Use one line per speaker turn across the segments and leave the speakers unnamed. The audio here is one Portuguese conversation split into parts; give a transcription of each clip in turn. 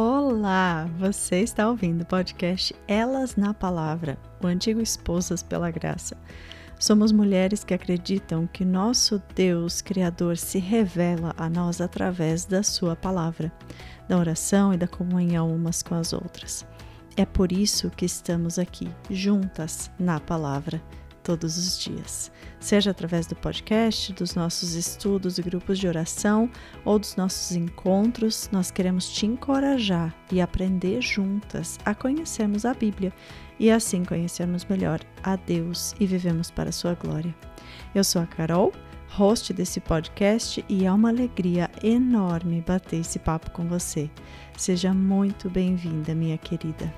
Olá! Você está ouvindo o podcast Elas na Palavra, o antigo Esposas pela Graça. Somos mulheres que acreditam que nosso Deus Criador se revela a nós através da Sua palavra, da oração e da comunhão umas com as outras. É por isso que estamos aqui, juntas na palavra todos os dias, seja através do podcast, dos nossos estudos e grupos de oração ou dos nossos encontros. Nós queremos te encorajar e aprender juntas a conhecermos a Bíblia e assim conhecermos melhor a Deus e vivemos para a sua glória. Eu sou a Carol, host desse podcast, e é uma alegria enorme bater esse papo com você. Seja muito bem-vinda, minha querida.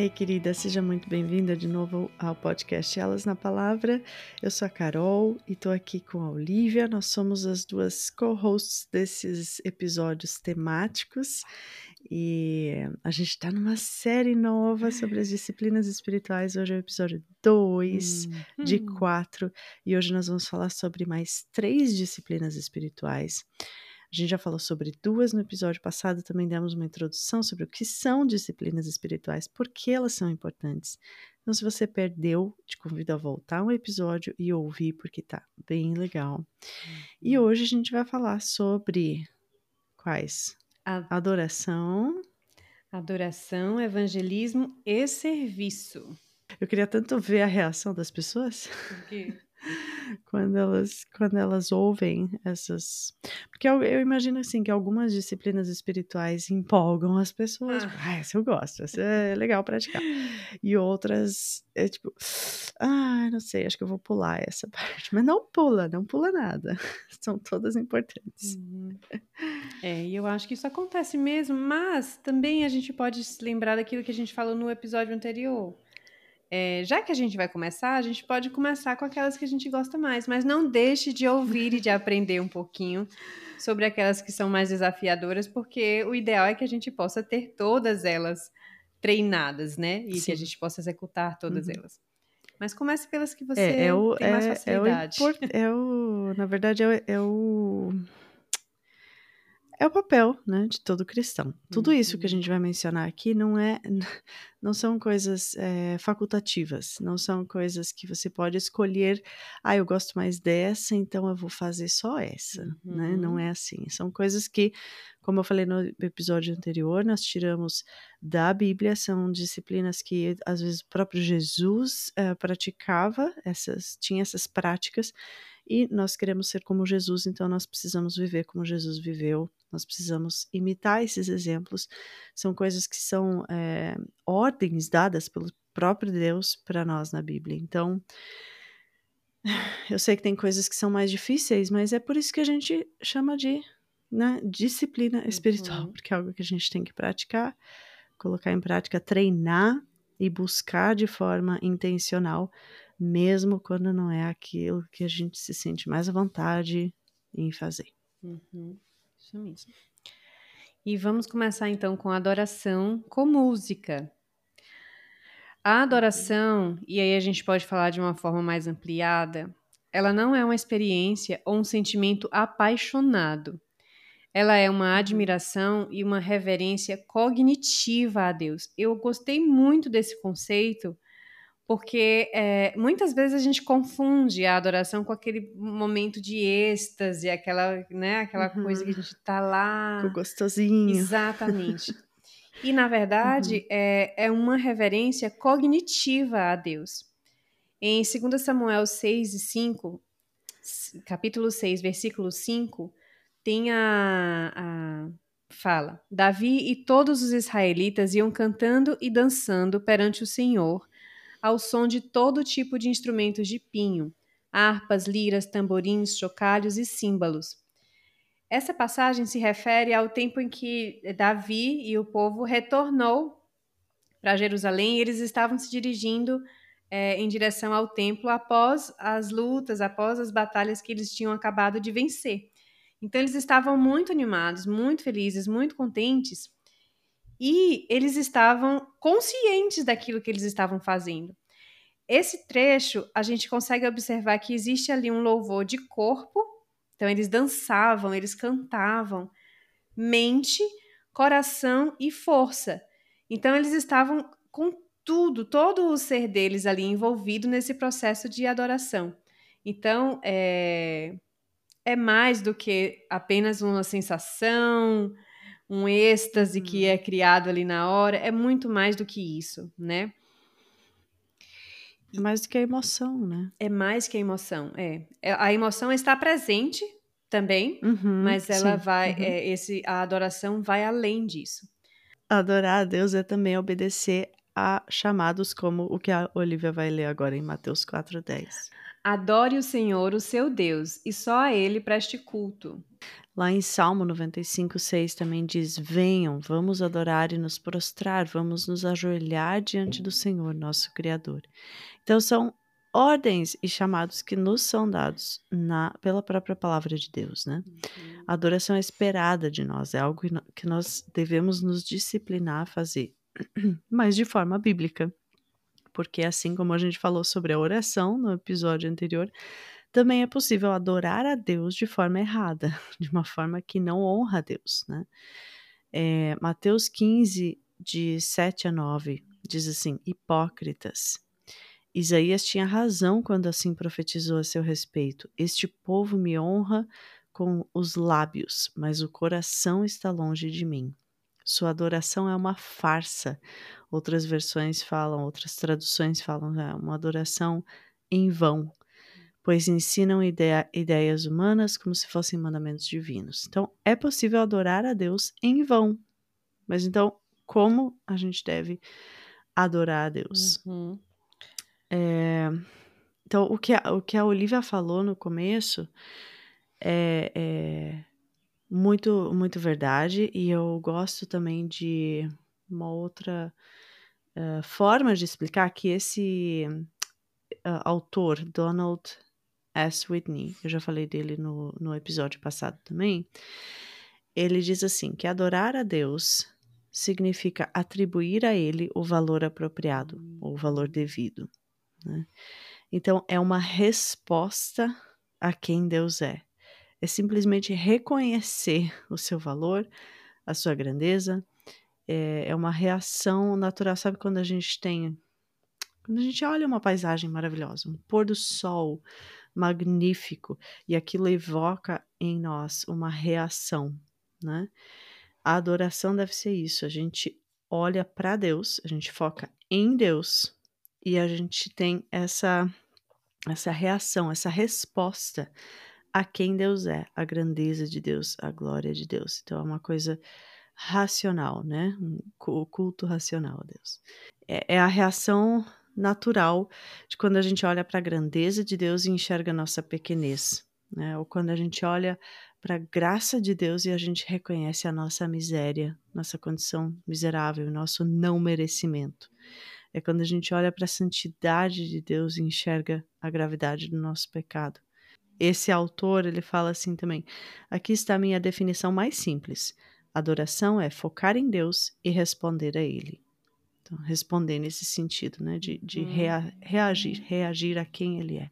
Hey, querida, seja muito bem-vinda de novo ao podcast Elas na Palavra. Eu sou a Carol e estou aqui com a Olivia. Nós somos as duas co-hosts desses episódios temáticos e a gente está numa série nova sobre as disciplinas espirituais. Hoje é o episódio 2 hum. de 4 e hoje nós vamos falar sobre mais três disciplinas espirituais. A gente já falou sobre duas no episódio passado, também demos uma introdução sobre o que são disciplinas espirituais, por que elas são importantes. Então, se você perdeu, te convido a voltar um episódio e ouvir, porque tá bem legal. E uhum. hoje a gente vai falar sobre quais? Adoração.
Adoração, evangelismo e serviço.
Eu queria tanto ver a reação das pessoas.
Por quê?
Quando elas quando elas ouvem essas porque eu, eu, imagino assim que algumas disciplinas espirituais empolgam as pessoas. Ah, ah essa eu gosto essa é legal praticar. E outras é tipo ah não sei acho que eu vou pular essa parte. Mas não pula não pula nada. São todas importantes.
Uhum. é e eu acho que isso acontece mesmo mas também a gente pode se lembrar daquilo que a gente falou no episódio anterior é, já que a gente vai começar, a gente pode começar com aquelas que a gente gosta mais, mas não deixe de ouvir e de aprender um pouquinho sobre aquelas que são mais desafiadoras, porque o ideal é que a gente possa ter todas elas treinadas, né? E Sim. que a gente possa executar todas uhum. elas. Mas comece pelas que você é, é o, tem mais facilidade.
É o, é o, na verdade, é o, é o é o papel né, de todo cristão. Tudo isso que a uhum. gente vai mencionar aqui não é, não são coisas é, facultativas, não são coisas que você pode escolher. Ah, eu gosto mais dessa, então eu vou fazer só essa, uhum. né? Não uhum. é assim. São coisas que, como eu falei no episódio anterior, nós tiramos da Bíblia. São disciplinas que às vezes o próprio Jesus é, praticava, essas, tinha essas práticas e nós queremos ser como Jesus, então nós precisamos viver como Jesus viveu, nós precisamos imitar esses exemplos. São coisas que são é, ordens dadas pelo próprio Deus para nós na Bíblia. Então, eu sei que tem coisas que são mais difíceis, mas é por isso que a gente chama de né, disciplina espiritual, uhum. porque é algo que a gente tem que praticar, colocar em prática, treinar e buscar de forma intencional mesmo quando não é aquilo que a gente se sente mais à vontade em fazer.
Uhum. Isso mesmo. E vamos começar então com a adoração com música. A adoração, e aí a gente pode falar de uma forma mais ampliada, ela não é uma experiência ou um sentimento apaixonado. Ela é uma admiração e uma reverência cognitiva a Deus. Eu gostei muito desse conceito porque é, muitas vezes a gente confunde a adoração com aquele momento de êxtase, aquela, né, aquela uhum. coisa que a gente tá lá.
Com gostosinho.
Exatamente. E, na verdade, uhum. é, é uma reverência cognitiva a Deus. Em 2 Samuel 6 e 5, capítulo 6, versículo 5, tem a, a fala: Davi e todos os israelitas iam cantando e dançando perante o Senhor ao som de todo tipo de instrumentos de pinho, harpas, liras, tamborins, chocalhos e símbolos. Essa passagem se refere ao tempo em que Davi e o povo retornou para Jerusalém e eles estavam se dirigindo é, em direção ao templo após as lutas, após as batalhas que eles tinham acabado de vencer. Então eles estavam muito animados, muito felizes, muito contentes e eles estavam conscientes daquilo que eles estavam fazendo. Esse trecho, a gente consegue observar que existe ali um louvor de corpo Então eles dançavam, eles cantavam, mente, coração e força. Então eles estavam com tudo, todo o ser deles ali envolvido nesse processo de adoração. Então é, é mais do que apenas uma sensação, um êxtase que é criado ali na hora, é muito mais do que isso, né?
É mais do que a emoção, né?
É mais que a emoção, é. é a emoção está presente também, uhum, mas ela sim, vai, uhum. é, esse, a adoração vai além disso.
Adorar a Deus é também obedecer a chamados como o que a Olivia vai ler agora em Mateus 4:10.
Adore o Senhor, o seu Deus, e só a ele preste culto.
Lá em Salmo 95, 6 também diz: Venham, vamos adorar e nos prostrar, vamos nos ajoelhar diante do Senhor, nosso Criador. Então, são ordens e chamados que nos são dados na, pela própria palavra de Deus, né? Uhum. A adoração é esperada de nós, é algo que nós devemos nos disciplinar a fazer, mas de forma bíblica. Porque assim como a gente falou sobre a oração no episódio anterior, também é possível adorar a Deus de forma errada, de uma forma que não honra a Deus, né? É, Mateus 15, de 7 a 9, diz assim: Hipócritas. Isaías tinha razão quando assim profetizou a seu respeito: Este povo me honra com os lábios, mas o coração está longe de mim. Sua adoração é uma farsa. Outras versões falam, outras traduções falam, é uma adoração em vão pois ensinam ideia, ideias humanas como se fossem mandamentos divinos. Então, é possível adorar a Deus em vão. Mas então, como a gente deve adorar a Deus? Uhum. É, então, o que, a, o que a Olivia falou no começo é, é muito, muito verdade, e eu gosto também de uma outra uh, forma de explicar que esse uh, autor, Donald S. Whitney, eu já falei dele no, no episódio passado também. Ele diz assim: que adorar a Deus significa atribuir a ele o valor apropriado, o valor devido. Né? Então, é uma resposta a quem Deus é. É simplesmente reconhecer o seu valor, a sua grandeza. É, é uma reação natural. Sabe quando a gente tem. Quando a gente olha uma paisagem maravilhosa, um pôr do sol, magnífico e aquilo evoca em nós uma reação, né? A adoração deve ser isso, a gente olha para Deus, a gente foca em Deus e a gente tem essa essa reação, essa resposta a quem Deus é, a grandeza de Deus, a glória de Deus. Então é uma coisa racional, né? O culto racional a Deus. É, é a reação natural de quando a gente olha para a grandeza de Deus e enxerga a nossa pequenez, né? Ou quando a gente olha para a graça de Deus e a gente reconhece a nossa miséria, nossa condição miserável, nosso não merecimento. É quando a gente olha para a santidade de Deus e enxerga a gravidade do nosso pecado. Esse autor, ele fala assim também: aqui está a minha definição mais simples. Adoração é focar em Deus e responder a Ele. Então, responder nesse sentido, né? De, de uhum. rea, reagir, reagir a quem ele é.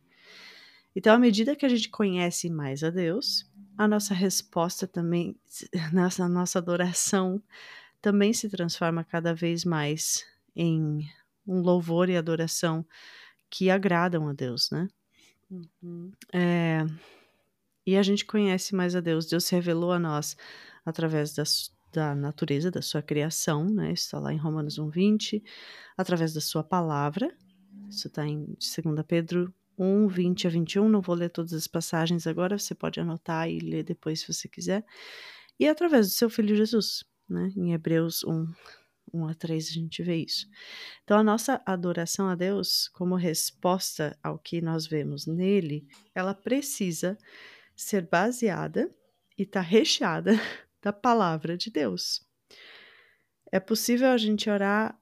Então, à medida que a gente conhece mais a Deus, a nossa resposta também, nossa, nossa adoração também se transforma cada vez mais em um louvor e adoração que agradam a Deus, né? Uhum. É, e a gente conhece mais a Deus. Deus se revelou a nós através das, da natureza da sua criação, né? Isso está lá em Romanos 1:20, através da sua palavra. Isso está em 2 Pedro 1, 20 a 21. Não vou ler todas as passagens agora, você pode anotar e ler depois se você quiser. E através do seu filho Jesus, né? Em Hebreus 1, 1 a 3 a gente vê isso. Então a nossa adoração a Deus, como resposta ao que nós vemos nele, ela precisa ser baseada e está recheada da palavra de Deus. É possível a gente orar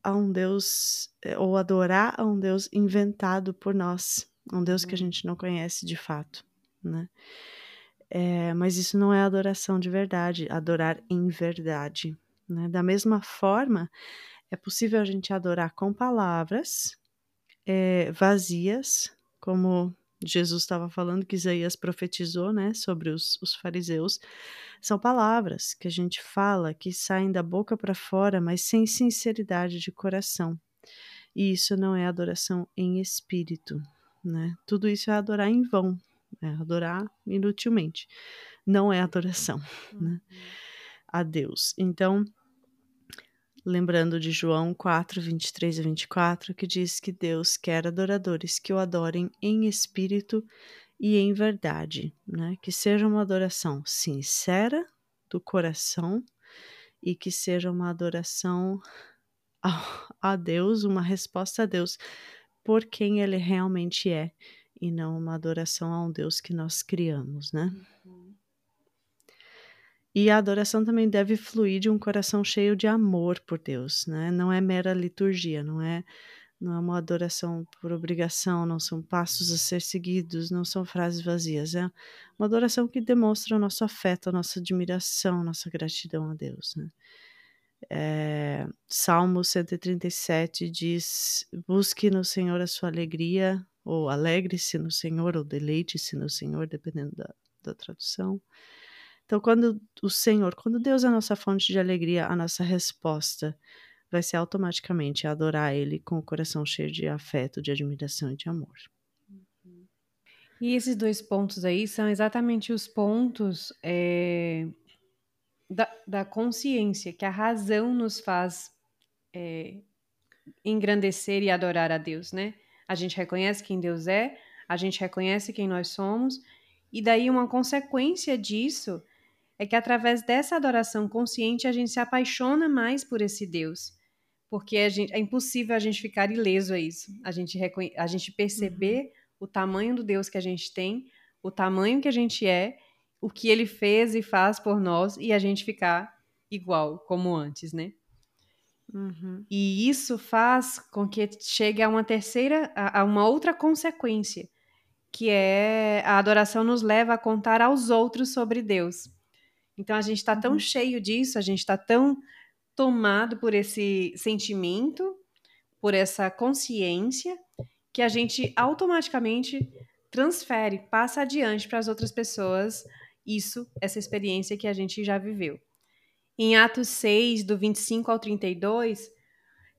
a um Deus eh, ou adorar a um Deus inventado por nós, um Deus que a gente não conhece de fato, né? É, mas isso não é adoração de verdade, adorar em verdade. Né? Da mesma forma, é possível a gente adorar com palavras é, vazias, como Jesus estava falando, que Isaías profetizou, né, sobre os, os fariseus, são palavras que a gente fala, que saem da boca para fora, mas sem sinceridade de coração. E isso não é adoração em espírito, né? Tudo isso é adorar em vão, é adorar inutilmente. Não é adoração, né? A Deus. Então, lembrando de João 4, 23 e 24, que diz que Deus quer adoradores que o adorem em espírito e em verdade, né? Que seja uma adoração sincera do coração e que seja uma adoração a Deus, uma resposta a Deus por quem ele realmente é e não uma adoração a um Deus que nós criamos, né? Uhum. E a adoração também deve fluir de um coração cheio de amor por Deus, né? Não é mera liturgia, não é não é uma adoração por obrigação, não são passos a ser seguidos, não são frases vazias, é uma adoração que demonstra o nosso afeto, a nossa admiração, a nossa gratidão a Deus, né? É, Salmo 137 diz: Busque no Senhor a sua alegria, ou alegre-se no Senhor, ou deleite-se no Senhor, dependendo da, da tradução. Então, quando o Senhor, quando Deus é a nossa fonte de alegria, a nossa resposta vai ser automaticamente adorar Ele com o coração cheio de afeto, de admiração e de amor.
E esses dois pontos aí são exatamente os pontos é, da, da, consciência, que a razão nos faz é, engrandecer e adorar a Deus, né? A gente reconhece quem Deus é, a gente reconhece quem nós somos, e daí uma consequência disso é que através dessa adoração consciente a gente se apaixona mais por esse Deus. Porque gente, é impossível a gente ficar ileso a isso. A gente, a gente perceber uhum. o tamanho do Deus que a gente tem, o tamanho que a gente é, o que ele fez e faz por nós e a gente ficar igual, como antes, né? Uhum. E isso faz com que chegue a uma terceira, a, a uma outra consequência, que é a adoração nos leva a contar aos outros sobre Deus. Então a gente está tão uhum. cheio disso, a gente está tão tomado por esse sentimento, por essa consciência, que a gente automaticamente transfere, passa adiante para as outras pessoas isso, essa experiência que a gente já viveu. Em Atos 6, do 25 ao 32,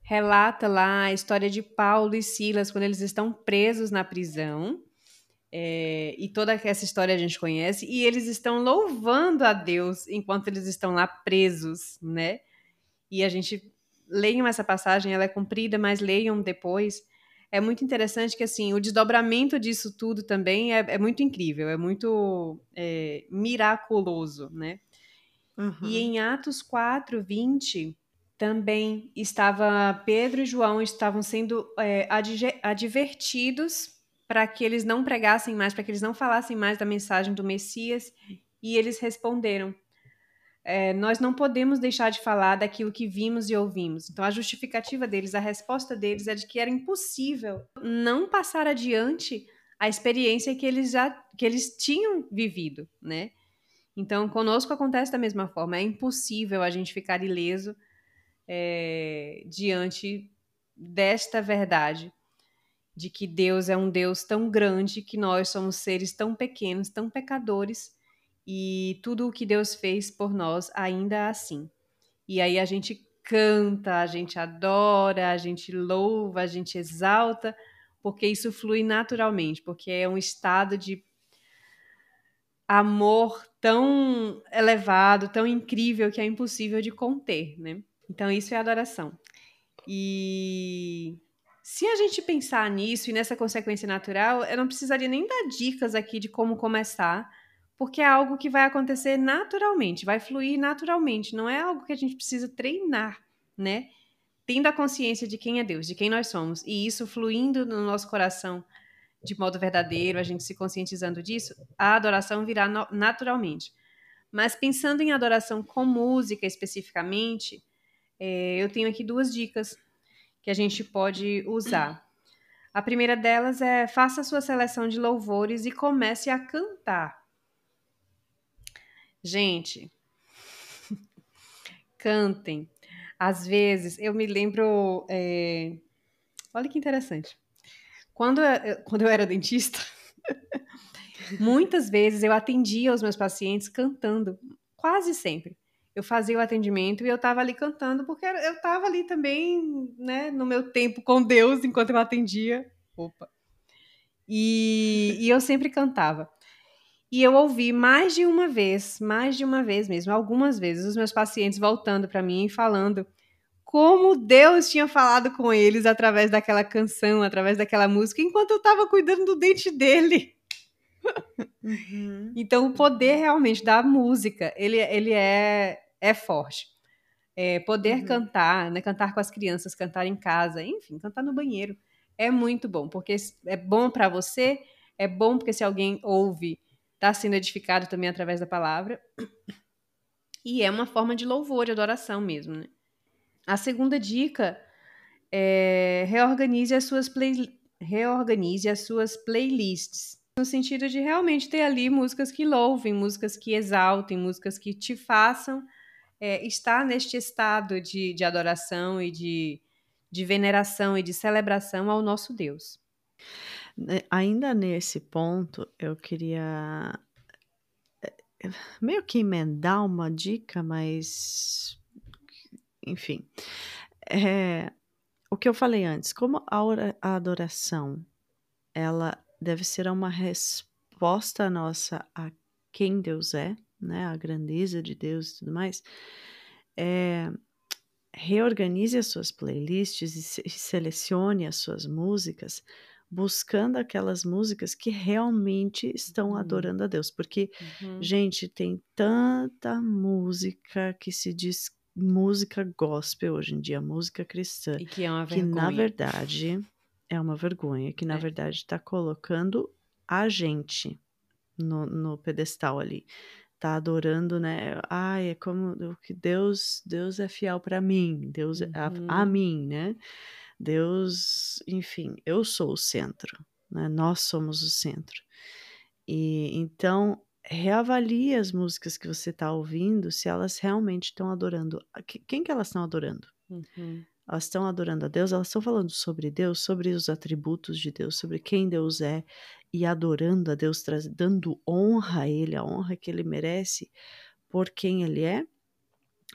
relata lá a história de Paulo e Silas quando eles estão presos na prisão é, e toda essa história a gente conhece, e eles estão louvando a Deus enquanto eles estão lá presos, né? E a gente leiam essa passagem, ela é comprida, mas leiam depois. É muito interessante que assim o desdobramento disso tudo também é, é muito incrível, é muito é, miraculoso, né? Uhum. E em Atos 4, 20, também estava Pedro e João estavam sendo é, advertidos para que eles não pregassem mais, para que eles não falassem mais da mensagem do Messias, e eles responderam: é, Nós não podemos deixar de falar daquilo que vimos e ouvimos. Então, a justificativa deles, a resposta deles é de que era impossível não passar adiante a experiência que eles já que eles tinham vivido, né? Então, conosco acontece da mesma forma. É impossível a gente ficar ileso é, diante desta verdade de que Deus é um Deus tão grande que nós somos seres tão pequenos, tão pecadores e tudo o que Deus fez por nós ainda é assim. E aí a gente canta, a gente adora, a gente louva, a gente exalta, porque isso flui naturalmente, porque é um estado de amor tão elevado, tão incrível que é impossível de conter, né? Então isso é adoração. E se a gente pensar nisso e nessa consequência natural, eu não precisaria nem dar dicas aqui de como começar, porque é algo que vai acontecer naturalmente, vai fluir naturalmente, não é algo que a gente precisa treinar, né? Tendo a consciência de quem é Deus, de quem nós somos, e isso fluindo no nosso coração de modo verdadeiro, a gente se conscientizando disso, a adoração virá naturalmente. Mas pensando em adoração com música especificamente, é, eu tenho aqui duas dicas que a gente pode usar. A primeira delas é faça sua seleção de louvores e comece a cantar. Gente, cantem. Às vezes, eu me lembro. É... Olha que interessante. Quando eu, quando eu era dentista, Muitas vezes eu atendia os meus pacientes cantando, quase sempre. Eu fazia o atendimento e eu estava ali cantando, porque eu estava ali também, né, no meu tempo com Deus, enquanto eu atendia. Opa! E, e eu sempre cantava. E eu ouvi mais de uma vez, mais de uma vez mesmo, algumas vezes, os meus pacientes voltando para mim e falando como Deus tinha falado com eles através daquela canção, através daquela música, enquanto eu estava cuidando do dente dele. Uhum. Então, o poder realmente da música, ele, ele é, é forte. É, poder uhum. cantar, né, cantar com as crianças, cantar em casa, enfim, cantar no banheiro, é muito bom, porque é bom para você, é bom porque se alguém ouve, está sendo edificado também através da palavra, e é uma forma de louvor, de adoração mesmo, né? A segunda dica é reorganize as suas play, reorganize as suas playlists no sentido de realmente ter ali músicas que louvem, músicas que exaltem, músicas que te façam é, estar neste estado de, de adoração e de, de veneração e de celebração ao nosso Deus.
Né, ainda nesse ponto, eu queria é, meio que emendar uma dica, mas enfim. É, o que eu falei antes, como a adoração ela deve ser uma resposta nossa a quem Deus é, né, a grandeza de Deus e tudo mais, é, reorganize as suas playlists e selecione as suas músicas buscando aquelas músicas que realmente estão uhum. adorando a Deus, porque uhum. gente tem tanta música que se diz música gospel hoje em dia, música cristã,
e que é uma
vergonha. que na verdade é uma vergonha, que na é. verdade está colocando a gente no, no pedestal ali. Tá adorando, né? Ai, é como que Deus, Deus é fiel para mim, Deus é a, a uhum. mim, né? Deus, enfim, eu sou o centro, né? Nós somos o centro. E então reavalie as músicas que você está ouvindo, se elas realmente estão adorando. Quem que elas estão adorando? Uhum elas estão adorando a Deus, elas estão falando sobre Deus, sobre os atributos de Deus, sobre quem Deus é e adorando a Deus, dando honra a Ele, a honra que Ele merece por quem Ele é?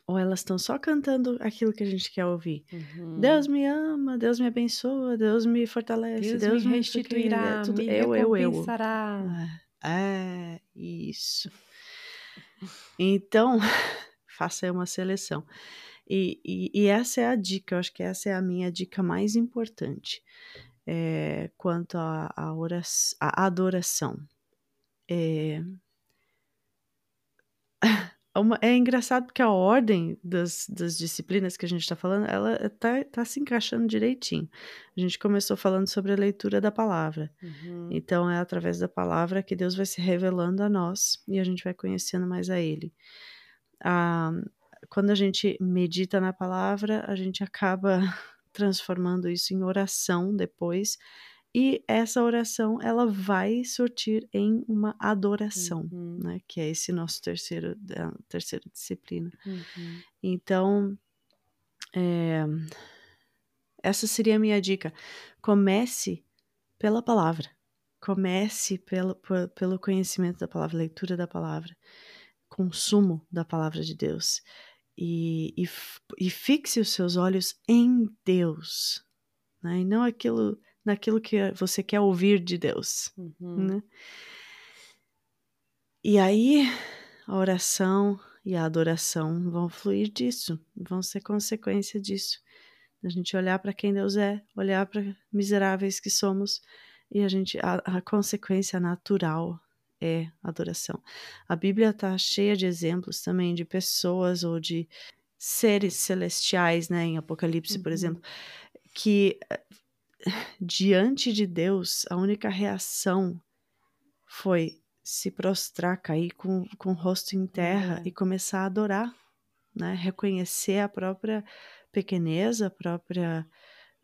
Ou elas estão só cantando aquilo que a gente quer ouvir? Uhum. Deus me ama, Deus me abençoa, Deus me fortalece, Deus, Deus me
restituirá, tudo, me eu, eu, eu.
É, é, isso. Então, faça aí uma seleção. E, e, e, essa é a dica, eu acho que essa é a minha dica mais importante é, quanto à a, a, adoração. É, é engraçado porque a ordem das, das disciplinas que a gente está falando, ela está tá se encaixando direitinho. A gente começou falando sobre a leitura da palavra. Uhum. Então, é através da palavra que Deus vai se revelando a nós e a gente vai conhecendo mais a Ele. Ah, quando a gente medita na palavra, a gente acaba transformando isso em oração depois. E essa oração, ela vai surtir em uma adoração, uhum. né? Que é esse nosso terceiro, terceira disciplina. Uhum. Então, é, essa seria a minha dica. Comece pela palavra. Comece pelo, pelo conhecimento da palavra, leitura da palavra, consumo da palavra de Deus e, e, e fixe os seus olhos em Deus, né? e não aquilo, naquilo que você quer ouvir de Deus. Uhum. Né? E aí a oração e a adoração vão fluir disso, vão ser consequência disso. A gente olhar para quem Deus é, olhar para miseráveis que somos e a gente a, a consequência natural é adoração. A Bíblia está cheia de exemplos também de pessoas ou de seres celestiais, né, em Apocalipse, uhum. por exemplo, que eh, diante de Deus, a única reação foi se prostrar, cair com, com o rosto em terra uhum. e começar a adorar, né? Reconhecer a própria pequeneza, a própria,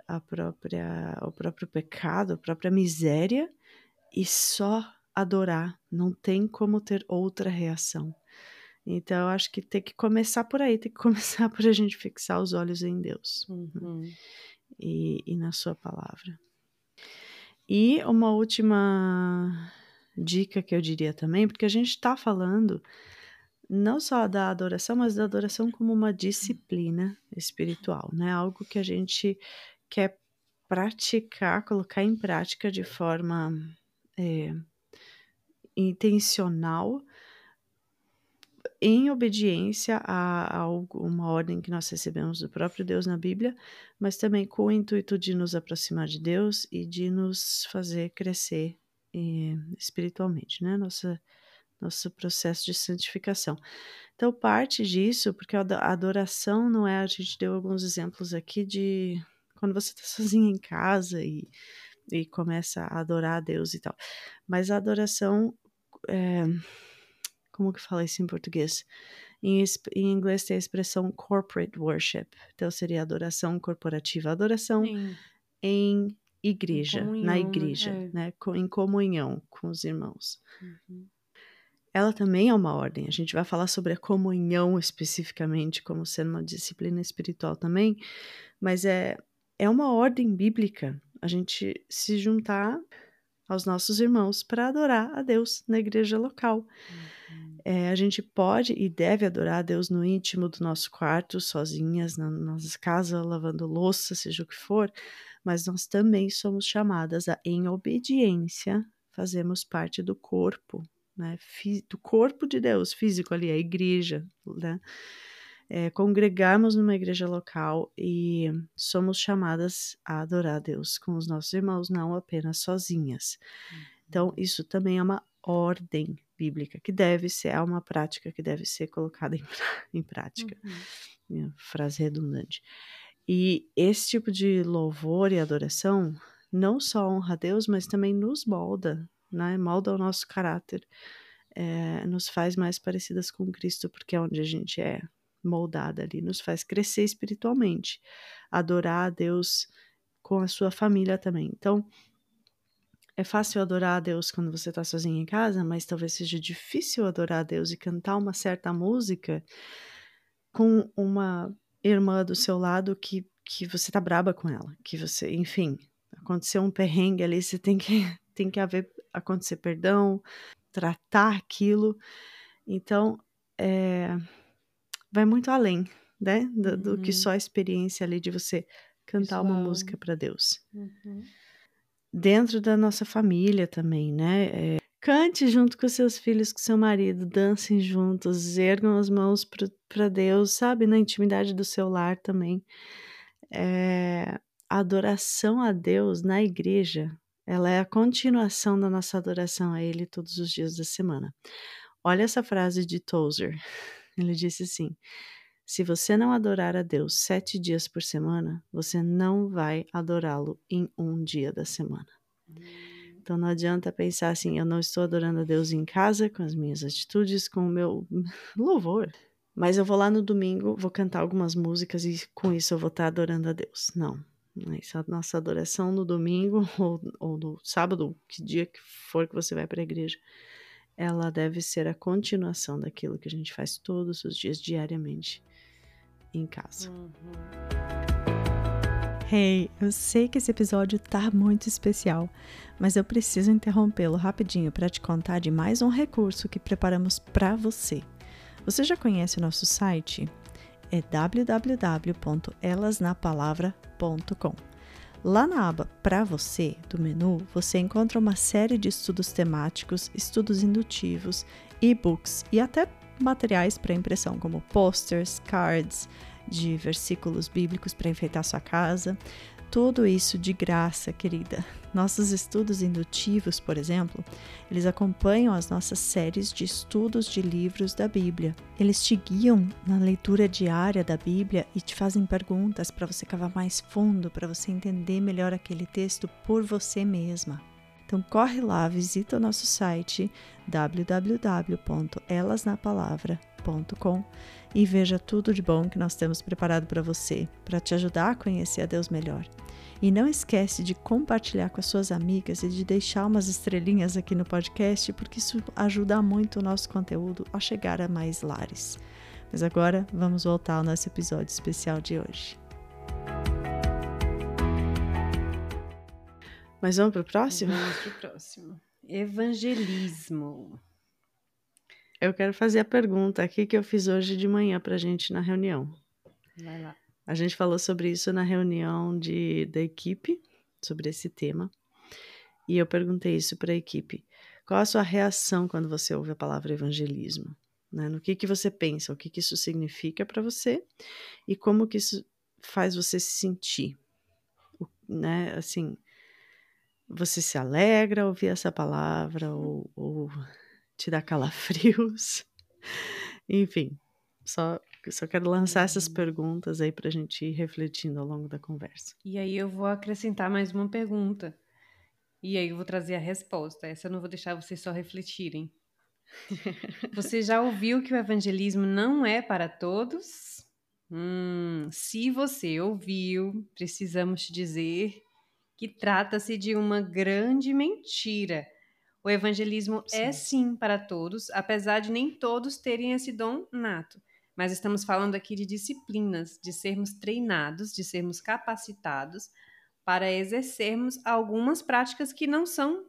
a própria, o próprio pecado, a própria miséria e só adorar, não tem como ter outra reação. Então, eu acho que tem que começar por aí, tem que começar por a gente fixar os olhos em Deus né? uhum. e, e na Sua palavra. E uma última dica que eu diria também, porque a gente está falando não só da adoração, mas da adoração como uma disciplina espiritual, né? Algo que a gente quer praticar, colocar em prática de forma é, intencional, em obediência a, a uma ordem que nós recebemos do próprio Deus na Bíblia, mas também com o intuito de nos aproximar de Deus e de nos fazer crescer eh, espiritualmente, né? Nossa, nosso processo de santificação. Então, parte disso, porque a adoração não é, a gente deu alguns exemplos aqui de quando você está sozinho em casa e, e começa a adorar a Deus e tal. Mas a adoração, é, como que fala isso em português? Em, em, inglês tem a expressão corporate worship, então seria adoração corporativa, adoração Sim. em igreja, comunhão, na igreja, é. né? em comunhão com os irmãos. Uhum ela também é uma ordem. A gente vai falar sobre a comunhão especificamente, como sendo uma disciplina espiritual também, mas é, é uma ordem bíblica a gente se juntar aos nossos irmãos para adorar a Deus na igreja local. Uhum. É, a gente pode e deve adorar a Deus no íntimo do nosso quarto, sozinhas, na nossa casa, lavando louça, seja o que for, mas nós também somos chamadas a, em obediência, fazermos parte do corpo né, do corpo de Deus físico ali, a igreja, né? É, congregarmos numa igreja local e somos chamadas a adorar a Deus com os nossos irmãos, não apenas sozinhas. Então, uhum. isso também é uma ordem bíblica que deve ser, é uma prática que deve ser colocada em, em prática. Uhum. Frase redundante. E esse tipo de louvor e adoração não só honra a Deus, mas também nos molda né? Molda o nosso caráter, é, nos faz mais parecidas com Cristo, porque é onde a gente é moldada ali, nos faz crescer espiritualmente, adorar a Deus com a sua família também. Então, é fácil adorar a Deus quando você está sozinho em casa, mas talvez seja difícil adorar a Deus e cantar uma certa música com uma irmã do seu lado que, que você tá braba com ela, que você, enfim, aconteceu um perrengue ali, você tem que tem que haver acontecer perdão, tratar aquilo. Então, é, vai muito além, né, do, do que uhum. só a experiência ali de você cantar uma música para Deus. Uhum. Dentro da nossa família também, né? É, cante junto com seus filhos, com seu marido, dancem juntos, ergam as mãos para Deus, sabe? Na intimidade do seu lar também. É, a adoração a Deus na igreja ela é a continuação da nossa adoração a Ele todos os dias da semana. Olha essa frase de Tozer. Ele disse assim: Se você não adorar a Deus sete dias por semana, você não vai adorá-lo em um dia da semana. Então não adianta pensar assim: eu não estou adorando a Deus em casa, com as minhas atitudes, com o meu louvor. Mas eu vou lá no domingo, vou cantar algumas músicas e com isso eu vou estar adorando a Deus. Não, essa nossa adoração no domingo ou, ou no sábado, que dia que for que você vai para a igreja, ela deve ser a continuação daquilo que a gente faz todos os dias, diariamente, em casa. Uhum.
Hey, eu sei que esse episódio tá muito especial, mas eu preciso interrompê-lo rapidinho para te contar de mais um recurso que preparamos para você. Você já conhece o nosso site? é www.elasnapalavra.com. Lá na aba Para Você do menu, você encontra uma série de estudos temáticos, estudos indutivos, e-books e até materiais para impressão, como posters, cards de versículos bíblicos para enfeitar sua casa. Tudo isso de graça, querida. Nossos estudos indutivos, por exemplo, eles acompanham as nossas séries de estudos de livros da Bíblia. Eles te guiam na leitura diária da Bíblia e te fazem perguntas para você cavar mais fundo, para você entender melhor aquele texto por você mesma. Então corre lá, visita o nosso site www.elasnapalavra.com e veja tudo de bom que nós temos preparado para você, para te ajudar a conhecer a Deus melhor. E não esquece de compartilhar com as suas amigas e de deixar umas estrelinhas aqui no podcast, porque isso ajuda muito o nosso conteúdo a chegar a mais lares. Mas agora vamos voltar ao nosso episódio especial de hoje.
Mas vamos para o próximo?
Vamos para o próximo. Evangelismo.
Eu quero fazer a pergunta aqui que eu fiz hoje de manhã para a gente na reunião.
Vai lá.
A gente falou sobre isso na reunião de, da equipe, sobre esse tema. E eu perguntei isso para a equipe. Qual a sua reação quando você ouve a palavra evangelismo? Né? No que, que você pensa, o que, que isso significa para você e como que isso faz você se sentir. Né? Assim, você se alegra ao ouvir essa palavra ou, ou te dá calafrios? Enfim, só, só quero lançar essas uhum. perguntas aí para a gente ir refletindo ao longo da conversa.
E aí eu vou acrescentar mais uma pergunta. E aí eu vou trazer a resposta. Essa eu não vou deixar vocês só refletirem. Você já ouviu que o evangelismo não é para todos? Hum, se você ouviu, precisamos te dizer que trata-se de uma grande mentira. O evangelismo é sim. é sim para todos, apesar de nem todos terem esse dom nato. Mas estamos falando aqui de disciplinas, de sermos treinados, de sermos capacitados para exercermos algumas práticas que não são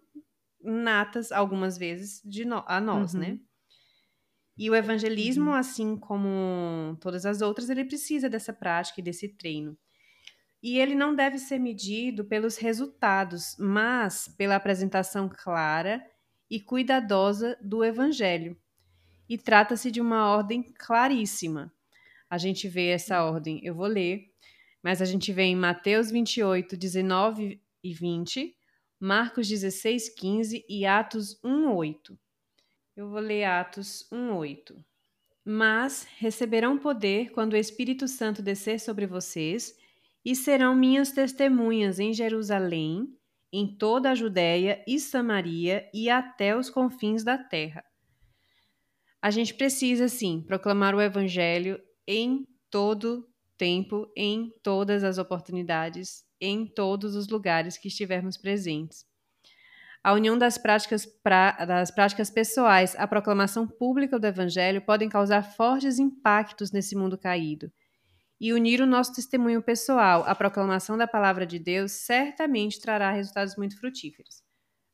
natas, algumas vezes, no a nós, né? uhum. né? E o evangelismo, uhum. assim como todas as outras, ele precisa dessa prática e desse treino. E ele não deve ser medido pelos resultados, mas pela apresentação clara e cuidadosa do evangelho. E trata-se de uma ordem claríssima. A gente vê essa ordem, eu vou ler mas a gente vê em Mateus 28, 19 e 20, Marcos 16, 15 e Atos 1, 8. Eu vou ler Atos 1, 8. Mas receberão poder quando o Espírito Santo descer sobre vocês, e serão minhas testemunhas em Jerusalém, em toda a Judéia e Samaria e até os confins da terra. A gente precisa, sim, proclamar o Evangelho em todo tempo em todas as oportunidades, em todos os lugares que estivermos presentes. A união das práticas, pra, das práticas pessoais à proclamação pública do Evangelho podem causar fortes impactos nesse mundo caído. E unir o nosso testemunho pessoal à proclamação da palavra de Deus certamente trará resultados muito frutíferos.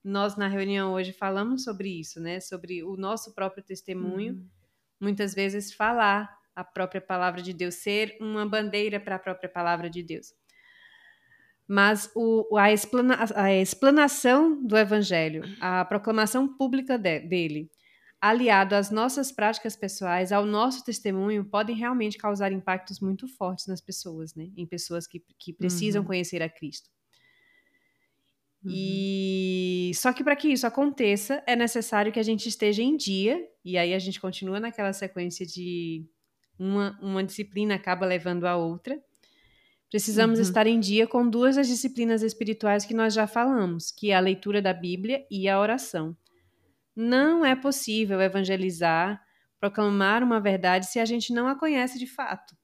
Nós, na reunião hoje, falamos sobre isso, né? Sobre o nosso próprio testemunho. Uhum. Muitas vezes, falar a própria palavra de Deus, ser uma bandeira para a própria palavra de Deus. Mas o, a, explana, a explanação do evangelho, a proclamação pública de, dele, aliado às nossas práticas pessoais, ao nosso testemunho, podem realmente causar impactos muito fortes nas pessoas, né? Em pessoas que, que precisam uhum. conhecer a Cristo. Uhum. E só que para que isso aconteça, é necessário que a gente esteja em dia, e aí a gente continua naquela sequência de uma, uma disciplina acaba levando a outra. Precisamos uhum. estar em dia com duas das disciplinas espirituais que nós já falamos, que é a leitura da Bíblia e a oração. Não é possível evangelizar, proclamar uma verdade se a gente não a conhece de fato.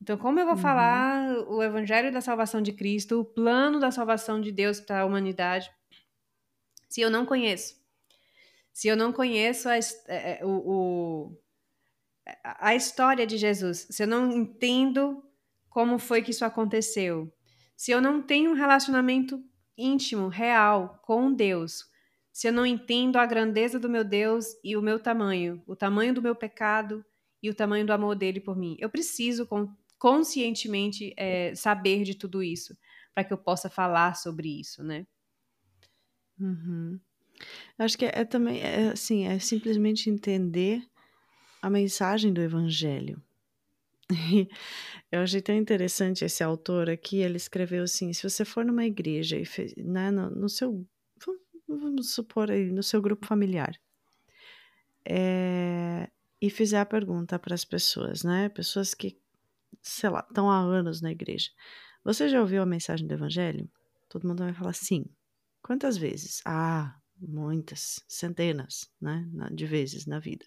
Então, como eu vou uhum. falar o evangelho da salvação de Cristo, o plano da salvação de Deus para a humanidade, se eu não conheço? Se eu não conheço a, é, é, o, o a história de Jesus, se eu não entendo como foi que isso aconteceu, se eu não tenho um relacionamento íntimo, real com Deus, se eu não entendo a grandeza do meu Deus e o meu tamanho, o tamanho do meu pecado e o tamanho do amor dele por mim, eu preciso conscientemente é, saber de tudo isso para que eu possa falar sobre isso, né?
Uhum. Acho que é, é também, é, assim, é simplesmente entender a mensagem do Evangelho. Eu achei tão interessante esse autor aqui, ele escreveu assim, se você for numa igreja e né, no, no, seu, vamos supor aí, no seu grupo familiar, é, e fizer a pergunta para as pessoas, né, pessoas que, sei lá, estão há anos na igreja, você já ouviu a mensagem do Evangelho? Todo mundo vai falar sim. Quantas vezes? Ah, muitas, centenas, né, de vezes na vida.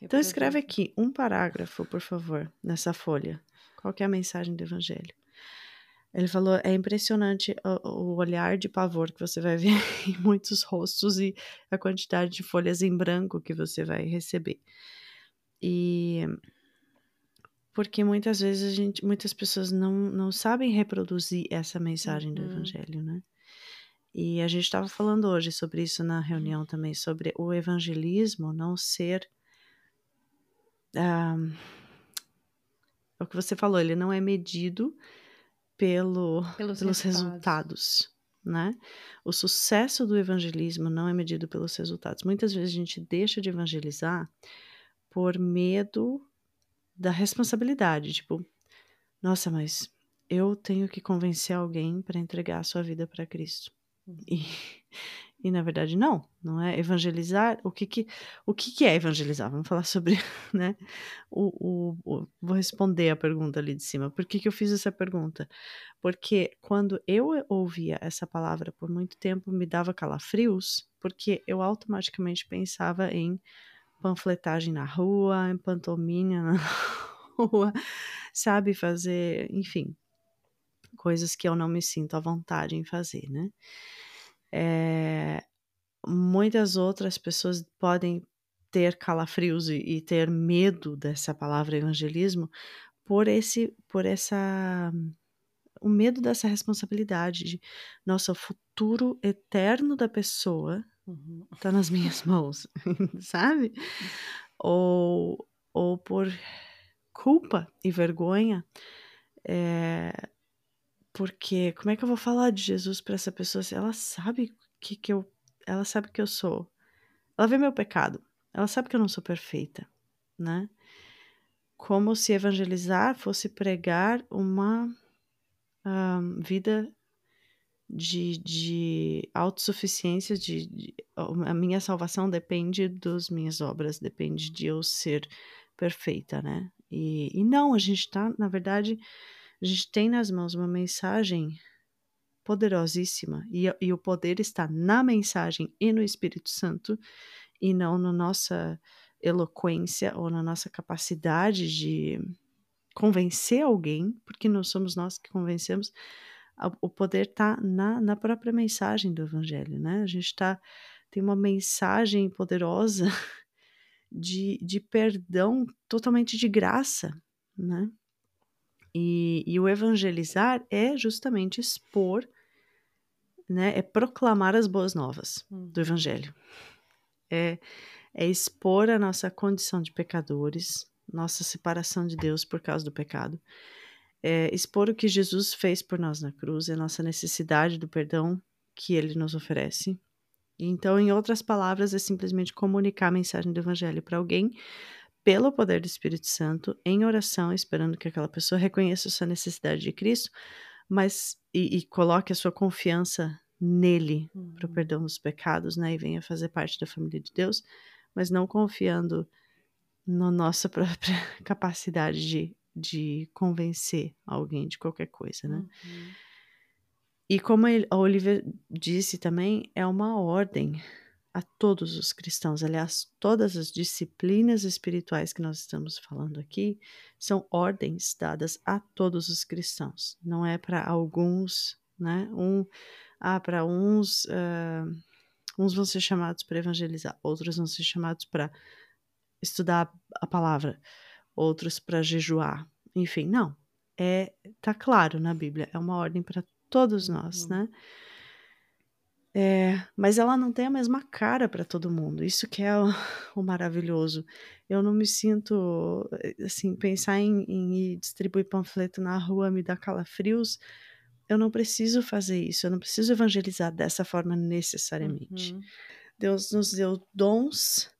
Então escreve aqui um parágrafo, por favor, nessa folha. Qual é a mensagem do evangelho? Ele falou, é impressionante o, olhar de pavor que você vai ver em muitos rostos e a quantidade de folhas em branco que você vai receber. E porque muitas vezes a gente, muitas pessoas não, não sabem reproduzir essa mensagem uhum. do evangelho, né? E a gente estava falando hoje sobre isso na reunião também, sobre o evangelismo não ser. Um, é o que você falou, ele não é medido pelo, pelos, pelos resultados. resultados. né? O sucesso do evangelismo não é medido pelos resultados. Muitas vezes a gente deixa de evangelizar por medo da responsabilidade, tipo, nossa, mas eu tenho que convencer alguém para entregar a sua vida para Cristo. Uhum. E, e na verdade não, não é evangelizar. O que que, o que, que é evangelizar? Vamos falar sobre, né? O, o, o, vou responder a pergunta ali de cima. Por que, que eu fiz essa pergunta? Porque quando eu ouvia essa palavra por muito tempo, me dava calafrios, porque eu automaticamente pensava em panfletagem na rua, em pantomima na rua, sabe? Fazer, enfim, coisas que eu não me sinto à vontade em fazer, né? É, muitas outras pessoas podem ter calafrios e, e, ter medo dessa palavra evangelismo por esse, por essa, o medo dessa responsabilidade de, nossa, o futuro eterno da pessoa uhum. tá nas minhas mãos, sabe? Ou, ou por culpa e vergonha, é, porque como é que eu vou falar de Jesus para essa pessoa se ela sabe que, que eu. Ela sabe que eu sou. Ela vê meu pecado. Ela sabe que eu não sou perfeita, né? Como se evangelizar fosse pregar uma um, vida de, de autossuficiência, de, de, a minha salvação depende das minhas obras, depende de eu ser perfeita, né? E, e não, a gente tá, na verdade, a gente tem nas mãos uma mensagem poderosíssima e, e o poder está na mensagem e no Espírito Santo e não na nossa eloquência ou na nossa capacidade de convencer alguém, porque não somos nós que convencemos, o poder está na, na própria mensagem do Evangelho, né? A gente tá, tem uma mensagem poderosa de, de perdão totalmente de graça, né? E, e o evangelizar é justamente expor, né, é proclamar as boas novas hum. do evangelho. É, é expor a nossa condição de pecadores, nossa separação de Deus por causa do pecado. É expor o que Jesus fez por nós na cruz, a nossa necessidade do perdão que ele nos oferece. Então, em outras palavras, é simplesmente comunicar a mensagem do evangelho para alguém pelo poder do Espírito Santo, em oração, esperando que aquela pessoa reconheça a sua necessidade de Cristo, mas e, e coloque a sua confiança nele uhum. para o perdão dos pecados, né, e venha fazer parte da família de Deus, mas não confiando na nossa própria capacidade de, de convencer alguém de qualquer coisa, né? Uhum. E como a Olivia disse também, é uma ordem a todos os cristãos. Aliás, todas as disciplinas espirituais que nós estamos falando aqui são ordens dadas a todos os cristãos. Não é para alguns, né? Um, ah, para uns, uh, uns vão ser chamados para evangelizar, outros vão ser chamados para estudar a palavra, outros para jejuar. Enfim, não. É, tá claro na Bíblia, é uma ordem para todos nós, uhum. né? É, mas ela não tem a mesma cara para todo mundo. Isso que é o, o, maravilhoso. Eu não me sinto assim pensar em, em distribuir panfleto na rua me dá calafrios. Eu não preciso fazer isso. Eu não preciso evangelizar dessa forma necessariamente. Uhum. Deus nos deu dons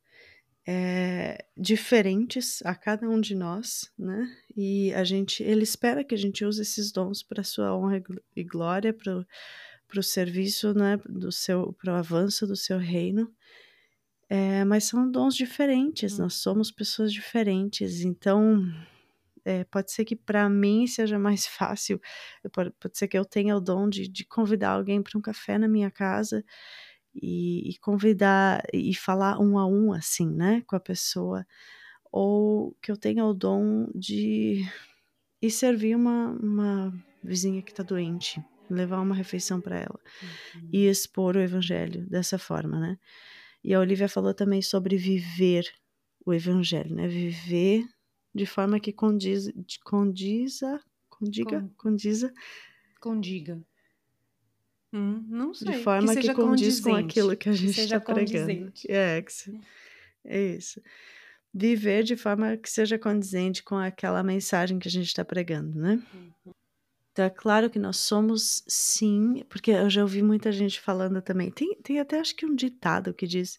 é, diferentes a cada um de nós, né? E a gente, Ele espera que a gente use esses dons para sua honra e glória, para para o serviço, né, do seu, para o avanço do seu reino. É, mas são dons diferentes, nós somos pessoas diferentes, então é, pode ser que para mim seja mais fácil, pode, pode, ser que eu tenha o dom de, de convidar alguém para um café na minha casa e, e, convidar e falar um a um assim, né, com a pessoa, ou que eu tenha o dom de ir servir uma, uma vizinha que está doente, levar uma refeição para ela uhum. e expor o evangelho dessa forma, né? E a Olivia falou também sobre viver o evangelho, né? Viver de forma que condiz, condiza, condiga,
Con,
condiza,
condiga. Hum, não sei.
De forma que, que condiz com aquilo que a gente está
pregando.
É, que, é isso. Viver de forma que seja condizente com aquela mensagem que a gente está pregando, né? Uhum. Então, é claro que nós somos, sim, porque eu já ouvi muita gente falando também. Tem, tem até acho que um ditado que diz,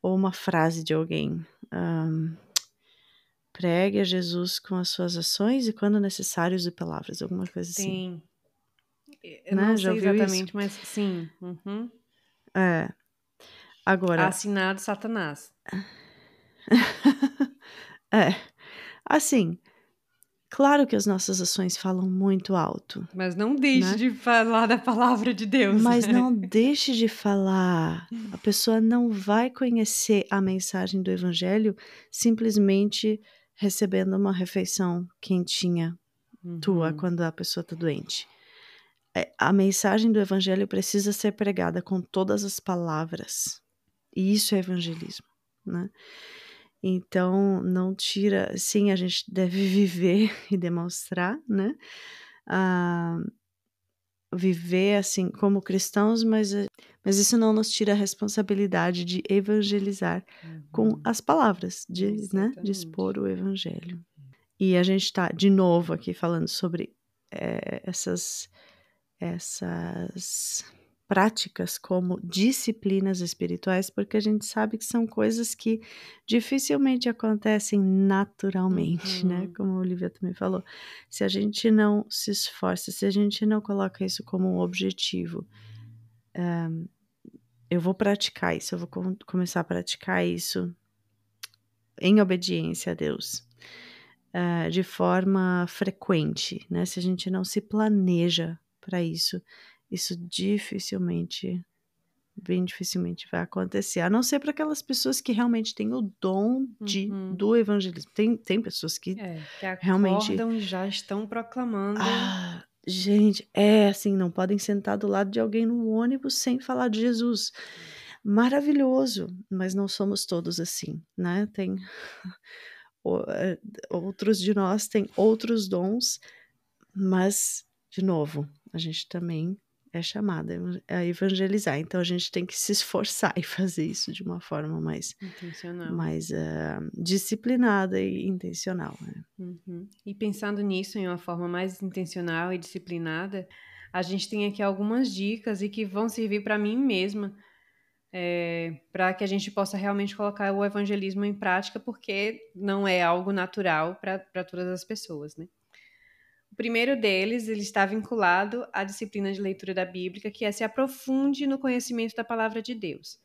ou uma frase de alguém. Um, pregue a Jesus com as suas ações e, quando necessário, use palavras, alguma coisa assim.
Sim. Eu né? não Já sei exatamente, isso? mas sim. Uhum.
É. Agora.
Assinado Satanás.
é. Assim, Claro que as nossas ações falam muito alto.
Mas não deixe né? de falar da palavra de Deus.
Mas não deixe de falar. A pessoa não vai conhecer a mensagem do Evangelho simplesmente recebendo uma refeição quentinha uhum. tua quando a pessoa está doente. É, a mensagem do Evangelho precisa ser pregada com todas as palavras. E isso é evangelismo, né? Então, não tira. Sim, a gente deve viver e demonstrar, né? Ah, viver assim como cristãos, mas, eh, mas isso não nos tira a responsabilidade de evangelizar uhum. com as palavras, de, né, de expor o evangelho. E a gente está, de novo, aqui falando sobre é, essas, essas práticas como disciplinas espirituais, porque a gente sabe que são coisas que dificilmente acontecem naturalmente, né? uhum. né? Como a Olivia também falou. Se a gente não se esforça, se a gente não coloca isso como um objetivo, um, eu vou praticar isso, eu vou com começar a praticar isso em obediência a Deus. Uh, de forma frequente, né? Se a gente não se planeja para isso, isso dificilmente, bem dificilmente vai acontecer. A não ser para aquelas pessoas que realmente têm o dom de, uhum. do evangelismo. Tem, tem pessoas que,
é,
que realmente.
já estão proclamando.
Ah, gente, é assim, não podem sentar do lado de alguém no ônibus sem falar de Jesus. Maravilhoso, mas não somos todos assim, né? Tem é, outros de nós têm outros dons, mas de novo, a gente também é chamada a evangelizar. Então a gente tem que se esforçar e fazer isso de uma forma mais
intencional,
mais uh, disciplinada e intencional. Né?
Uhum. E pensando nisso em uma forma mais intencional e disciplinada, a gente tem aqui algumas dicas e que vão servir para mim mesma. É, para que a gente possa realmente colocar o evangelismo em prática, porque não é algo natural para todas as pessoas, né? Primeiro deles, ele está vinculado à disciplina de leitura da Bíblia, que é se aprofunde no conhecimento da palavra de Deus.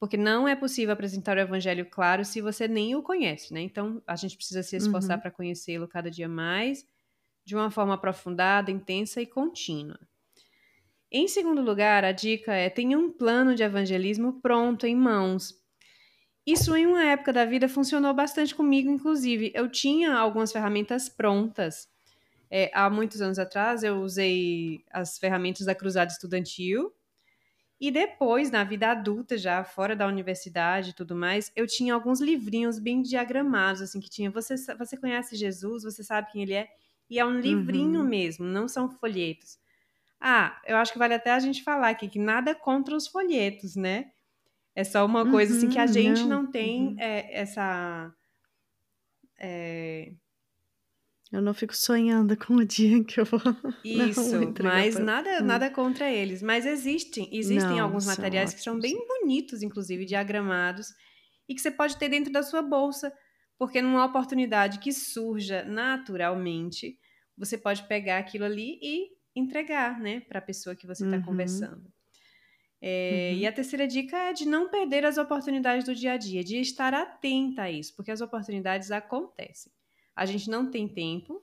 Porque não é possível apresentar o evangelho claro se você nem o conhece, né? Então, a gente precisa se esforçar uhum. para conhecê-lo cada dia mais, de uma forma aprofundada, intensa e contínua. Em segundo lugar, a dica é tenha um plano de evangelismo pronto em mãos. Isso em uma época da vida funcionou bastante comigo, inclusive. Eu tinha algumas ferramentas prontas é, há muitos anos atrás, eu usei as ferramentas da Cruzada Estudantil. E depois, na vida adulta, já fora da universidade e tudo mais, eu tinha alguns livrinhos bem diagramados, assim, que tinha. Você, você conhece Jesus, você sabe quem ele é. E é um livrinho uhum. mesmo, não são folhetos. Ah, eu acho que vale até a gente falar aqui que nada contra os folhetos, né? É só uma coisa assim que a uhum, gente não, não tem uhum. é, essa. É,
eu não fico sonhando com o dia que eu vou.
Isso, não, mas nada, hum. nada contra eles. Mas existem, existem não, alguns materiais ótimos. que são bem bonitos, inclusive diagramados, e que você pode ter dentro da sua bolsa, porque numa oportunidade que surja naturalmente, você pode pegar aquilo ali e entregar, né, para a pessoa que você está uhum. conversando. É, uhum. E a terceira dica é de não perder as oportunidades do dia a dia, de estar atenta a isso, porque as oportunidades acontecem. A gente não tem tempo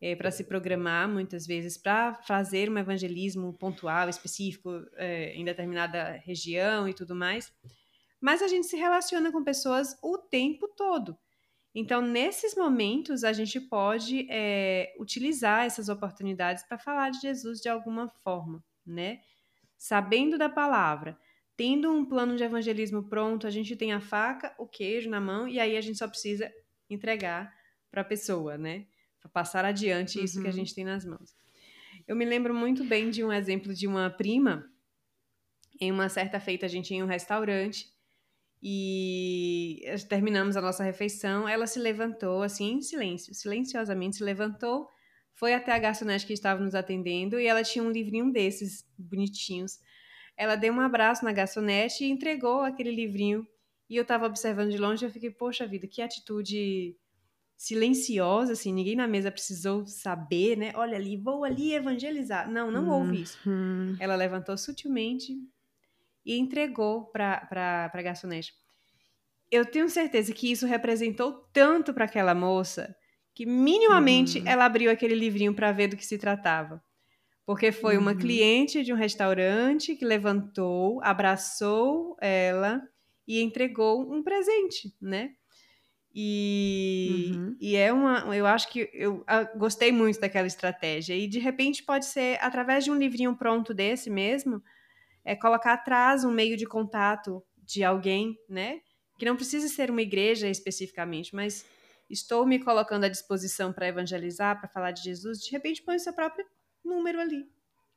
é, para se programar, muitas vezes, para fazer um evangelismo pontual, específico, é, em determinada região e tudo mais. Mas a gente se relaciona com pessoas o tempo todo. Então, nesses momentos, a gente pode é, utilizar essas oportunidades para falar de Jesus de alguma forma, né? Sabendo da palavra, tendo um plano de evangelismo pronto, a gente tem a faca, o queijo na mão, e aí a gente só precisa entregar para a pessoa, né? Para passar adiante isso que a uhum. gente tem nas mãos. Eu me lembro muito bem de um exemplo de uma prima. Em uma certa feita, a gente ia em um restaurante e terminamos a nossa refeição. Ela se levantou, assim, em silêncio, silenciosamente se levantou, foi até a garçonete que estava nos atendendo e ela tinha um livrinho desses, bonitinhos. Ela deu um abraço na garçonete e entregou aquele livrinho. E eu estava observando de longe e eu fiquei, poxa vida, que atitude silenciosa, assim, ninguém na mesa precisou saber, né? Olha ali, vou ali evangelizar. Não, não houve uhum. isso. Ela levantou sutilmente e entregou para a garçonete. Eu tenho certeza que isso representou tanto para aquela moça que minimamente uhum. ela abriu aquele livrinho para ver do que se tratava. Porque foi uma uhum. cliente de um restaurante que levantou, abraçou ela e entregou um presente, né? E, uhum. e é uma. Eu acho que eu gostei muito daquela estratégia. E de repente pode ser, através de um livrinho pronto desse mesmo, é colocar atrás um meio de contato de alguém, né? Que não precisa ser uma igreja especificamente, mas estou me colocando à disposição para evangelizar, para falar de Jesus. De repente põe o seu próprio número ali.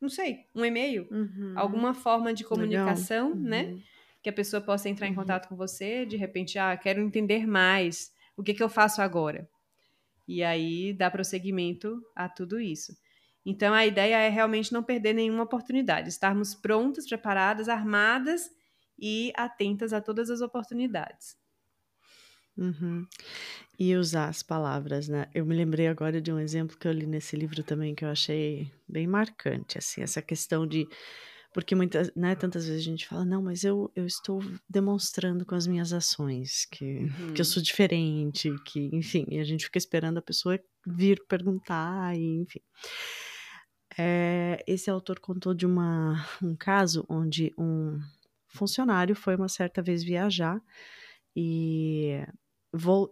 Não sei, um e-mail, uhum. alguma forma de comunicação, né? uhum. né? Que a pessoa possa entrar em uhum. contato com você, de repente, ah, quero entender mais, o que, que eu faço agora? E aí dá prosseguimento a tudo isso. Então a ideia é realmente não perder nenhuma oportunidade, estarmos prontas, preparadas, armadas e atentas a todas as oportunidades.
Uhum. E usar as palavras, né? Eu me lembrei agora de um exemplo que eu li nesse livro também que eu achei bem marcante, assim, essa questão de porque muitas, né, tantas vezes a gente fala, não, mas eu, eu estou demonstrando com as minhas ações que, uhum. que eu uhum. sou diferente, que, enfim, e a gente fica esperando a pessoa vir perguntar, e, enfim. É, esse autor contou de uma, um caso onde um funcionário foi uma certa vez viajar e,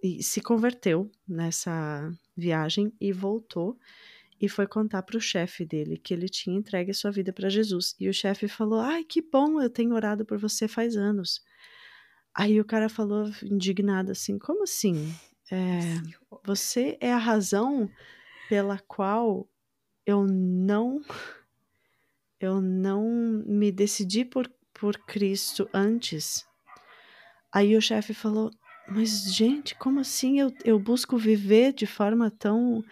e se converteu nessa viagem e voltou e foi contar para o chefe dele que ele tinha entregue a sua vida para Jesus. E o chefe falou: Ai, que bom, eu tenho orado por você faz anos. Aí o cara falou, indignado assim: Como assim? É, você é a razão pela qual eu não eu não me decidi por, por Cristo antes. Aí o chefe falou: Mas, gente, como assim eu, eu busco viver de forma tão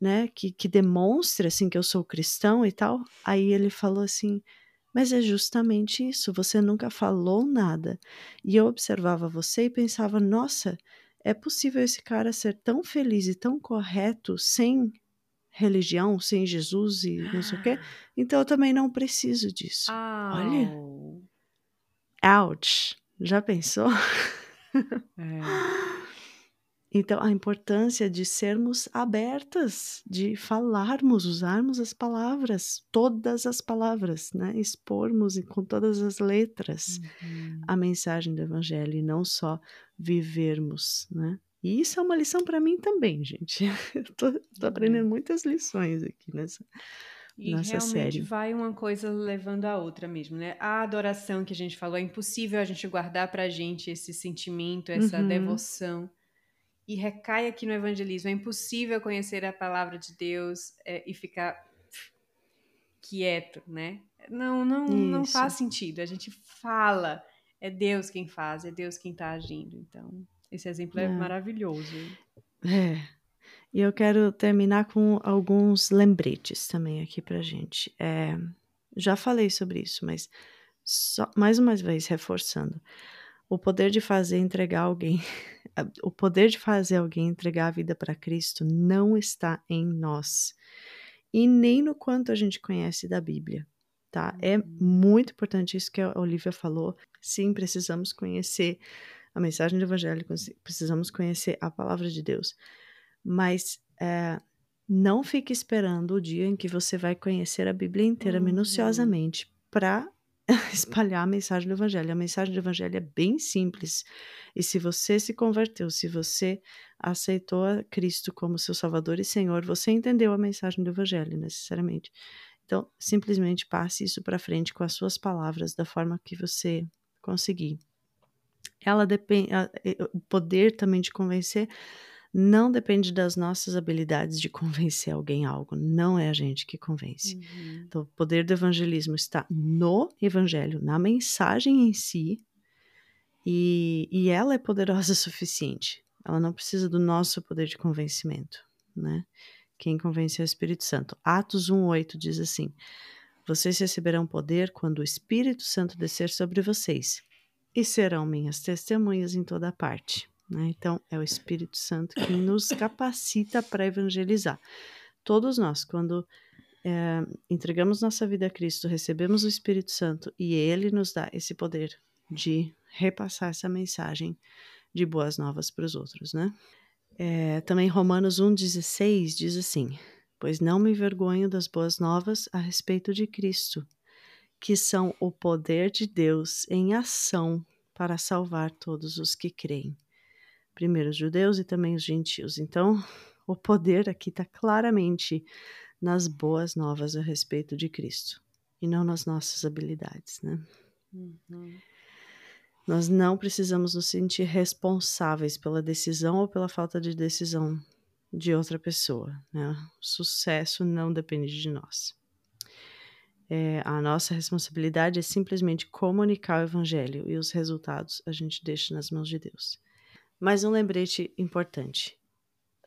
né, que, que demonstre assim que eu sou cristão e tal. Aí ele falou assim: "Mas é justamente isso, você nunca falou nada". E eu observava você e pensava: "Nossa, é possível esse cara ser tão feliz e tão correto sem religião, sem Jesus e não sei o quê? Então eu também não preciso disso". Oh. Olha. Ouch. Já pensou? É. Então, a importância de sermos abertas, de falarmos, usarmos as palavras, todas as palavras, né? expormos com todas as letras uhum. a mensagem do Evangelho e não só vivermos. Né? E isso é uma lição para mim também, gente. Estou uhum. aprendendo muitas lições aqui nessa.
E realmente série. vai uma coisa levando a outra mesmo, né? A adoração que a gente falou, é impossível a gente guardar pra gente esse sentimento, essa uhum. devoção e recai aqui no evangelismo. É impossível conhecer a palavra de Deus é, e ficar quieto, né? Não, não, não faz sentido. A gente fala, é Deus quem faz, é Deus quem está agindo. Então, esse exemplo é, é maravilhoso.
É. E eu quero terminar com alguns lembretes também aqui pra gente. É, já falei sobre isso, mas só, mais uma vez reforçando. O poder de fazer entregar alguém, o poder de fazer alguém entregar a vida para Cristo não está em nós e nem no quanto a gente conhece da Bíblia, tá? É uhum. muito importante isso que a Olivia falou. Sim, precisamos conhecer a mensagem do Evangelho, precisamos conhecer a palavra de Deus, mas é, não fique esperando o dia em que você vai conhecer a Bíblia inteira uhum. minuciosamente para espalhar a mensagem do Evangelho. A mensagem do Evangelho é bem simples. E se você se converteu, se você aceitou a Cristo como seu Salvador e Senhor, você entendeu a mensagem do Evangelho, necessariamente. Então, simplesmente passe isso para frente com as suas palavras, da forma que você conseguir. Ela depende, o poder também de convencer não depende das nossas habilidades de convencer alguém algo, não é a gente que convence.
Uhum.
Então, o poder do evangelismo está no evangelho, na mensagem em si, e, e ela é poderosa o suficiente. Ela não precisa do nosso poder de convencimento, né? Quem convence é o Espírito Santo. Atos 1:8 diz assim: Vocês receberão poder quando o Espírito Santo descer sobre vocês, e serão minhas testemunhas em toda parte. Né? Então, é o Espírito Santo que nos capacita para evangelizar. Todos nós, quando é, entregamos nossa vida a Cristo, recebemos o Espírito Santo e ele nos dá esse poder de repassar essa mensagem de boas novas para os outros, né? É, também Romanos 1,16 diz assim: Pois não me envergonho das boas novas a respeito de Cristo, que são o poder de Deus em ação para salvar todos os que creem primeiro os judeus e também os gentios. Então, o poder aqui está claramente nas boas novas a respeito de Cristo e não nas nossas habilidades, né? Uhum. Nós não precisamos nos sentir responsáveis pela decisão ou pela falta de decisão de outra pessoa. Né? O sucesso não depende de nós. É, a nossa responsabilidade é simplesmente comunicar o evangelho e os resultados a gente deixa nas mãos de Deus. Mas um lembrete importante: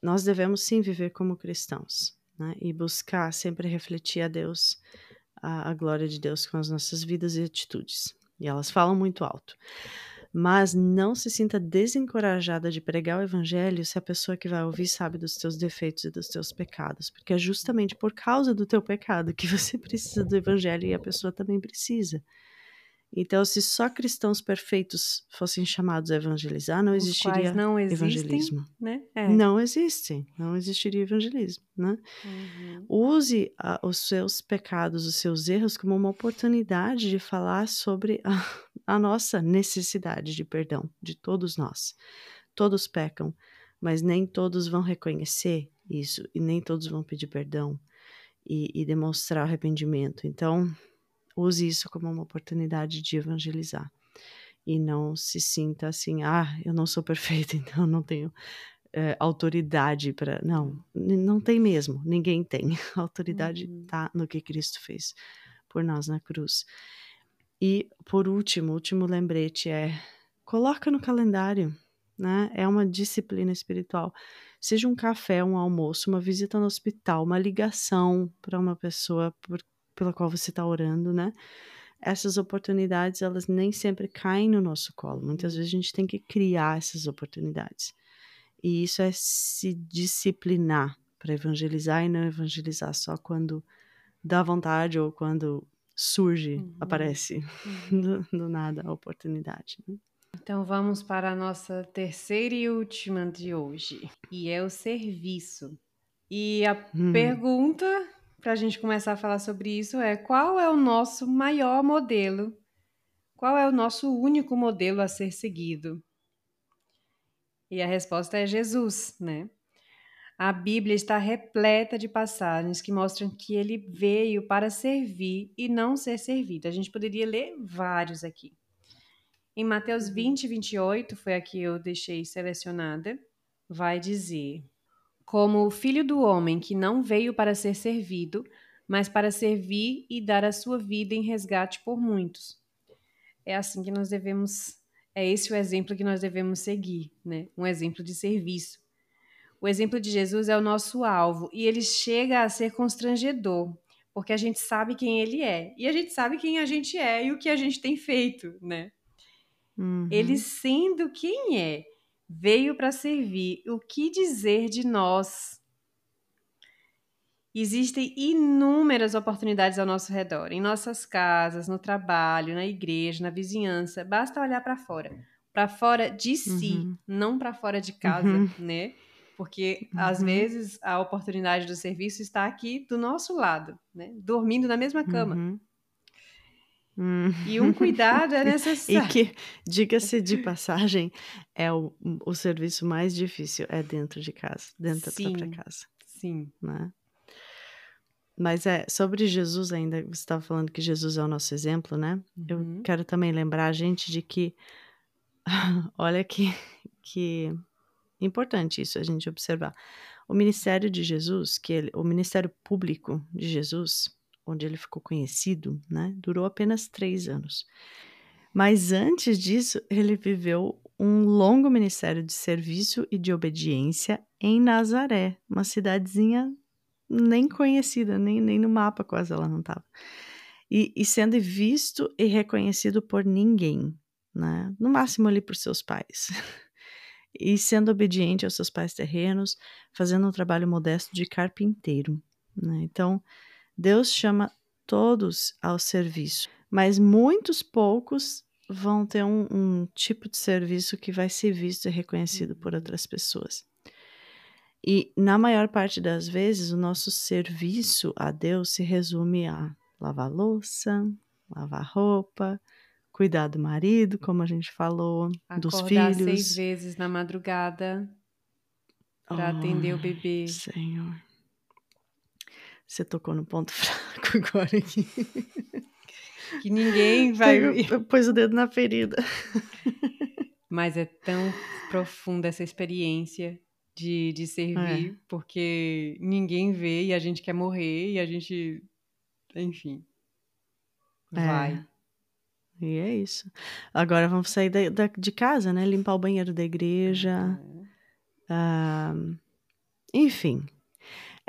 nós devemos sim viver como cristãos né? e buscar sempre refletir a Deus, a, a glória de Deus com as nossas vidas e atitudes. E elas falam muito alto. Mas não se sinta desencorajada de pregar o evangelho se a pessoa que vai ouvir sabe dos teus defeitos e dos teus pecados, porque é justamente por causa do teu pecado que você precisa do evangelho e a pessoa também precisa. Então, se só cristãos perfeitos fossem chamados a evangelizar, não existiria não existem, evangelismo.
Né? É.
Não existem, não existiria evangelismo. Né? Uhum. Use a, os seus pecados, os seus erros, como uma oportunidade de falar sobre a, a nossa necessidade de perdão, de todos nós. Todos pecam, mas nem todos vão reconhecer isso, e nem todos vão pedir perdão e, e demonstrar arrependimento. Então, use isso como uma oportunidade de evangelizar. E não se sinta assim, ah, eu não sou perfeita, então não tenho é, autoridade para. Não, não tem mesmo, ninguém tem. A autoridade está uhum. no que Cristo fez por nós na cruz. E por último, último lembrete é: coloca no calendário, né? É uma disciplina espiritual. Seja um café, um almoço, uma visita no hospital, uma ligação para uma pessoa por pela qual você está orando, né? Essas oportunidades, elas nem sempre caem no nosso colo. Muitas vezes a gente tem que criar essas oportunidades. E isso é se disciplinar para evangelizar e não evangelizar só quando dá vontade ou quando surge, uhum. aparece uhum. Do, do, nada a oportunidade. Né?
Então vamos para a nossa terceira e última de hoje, e é o serviço. E a hum. pergunta para a gente começar a falar sobre isso é qual é o nosso maior modelo? Qual é o nosso único modelo a ser seguido? E a resposta é Jesus, né? A Bíblia está repleta de passagens que mostram que ele veio para servir e não ser servido. A gente poderia ler vários aqui. Em Mateus 20, uhum. 28, foi a que eu deixei selecionada, vai dizer: como o filho do homem que não veio para ser servido, mas para servir e dar a sua vida em resgate por muitos. É assim que nós devemos, é esse o exemplo que nós devemos seguir, né? Um exemplo de serviço. O exemplo de Jesus é o nosso alvo e ele chega a ser constrangedor, porque a gente sabe quem ele é e a gente sabe quem a gente é e o que a gente tem feito, né? Uhum. Ele sendo quem é veio para servir. O que dizer de nós? Existem inúmeras oportunidades ao nosso redor, em nossas casas, no trabalho, na igreja, na vizinhança. Basta olhar para fora. Para fora de si, uhum. não para fora de casa, uhum. né? Porque uhum. às vezes a oportunidade do serviço está aqui do nosso lado, né? Dormindo na mesma cama. Hum. E um cuidado é necessário.
e que, diga-se de passagem, é o, o serviço mais difícil, é dentro de casa, dentro sim, da própria casa.
Sim.
Né? Mas é, sobre Jesus ainda, você estava falando que Jesus é o nosso exemplo, né? Uhum. Eu quero também lembrar a gente de que, olha que, que importante isso a gente observar. O ministério de Jesus, que ele, o ministério público de Jesus, onde ele ficou conhecido, né, durou apenas três anos. Mas antes disso, ele viveu um longo ministério de serviço e de obediência em Nazaré, uma cidadezinha nem conhecida, nem, nem no mapa quase ela não estava. E, e, sendo visto e reconhecido por ninguém, né? no máximo ali por seus pais. e sendo obediente aos seus pais terrenos, fazendo um trabalho modesto de carpinteiro. Né? Então, Deus chama todos ao serviço, mas muitos poucos vão ter um, um tipo de serviço que vai ser visto e reconhecido por uhum. outras pessoas. E na maior parte das vezes, o nosso serviço a Deus se resume a lavar louça, lavar roupa, cuidar do marido, como a gente falou,
Acordar
dos filhos.
seis vezes na madrugada para oh, atender o bebê.
Senhor. Você tocou no ponto fraco agora aqui.
Que ninguém vai.
Pôs o dedo na ferida.
Mas é tão profunda essa experiência de, de servir, é. porque ninguém vê e a gente quer morrer e a gente. Enfim. É. Vai.
E é isso. Agora vamos sair da, da, de casa, né? Limpar o banheiro da igreja. Ah, enfim.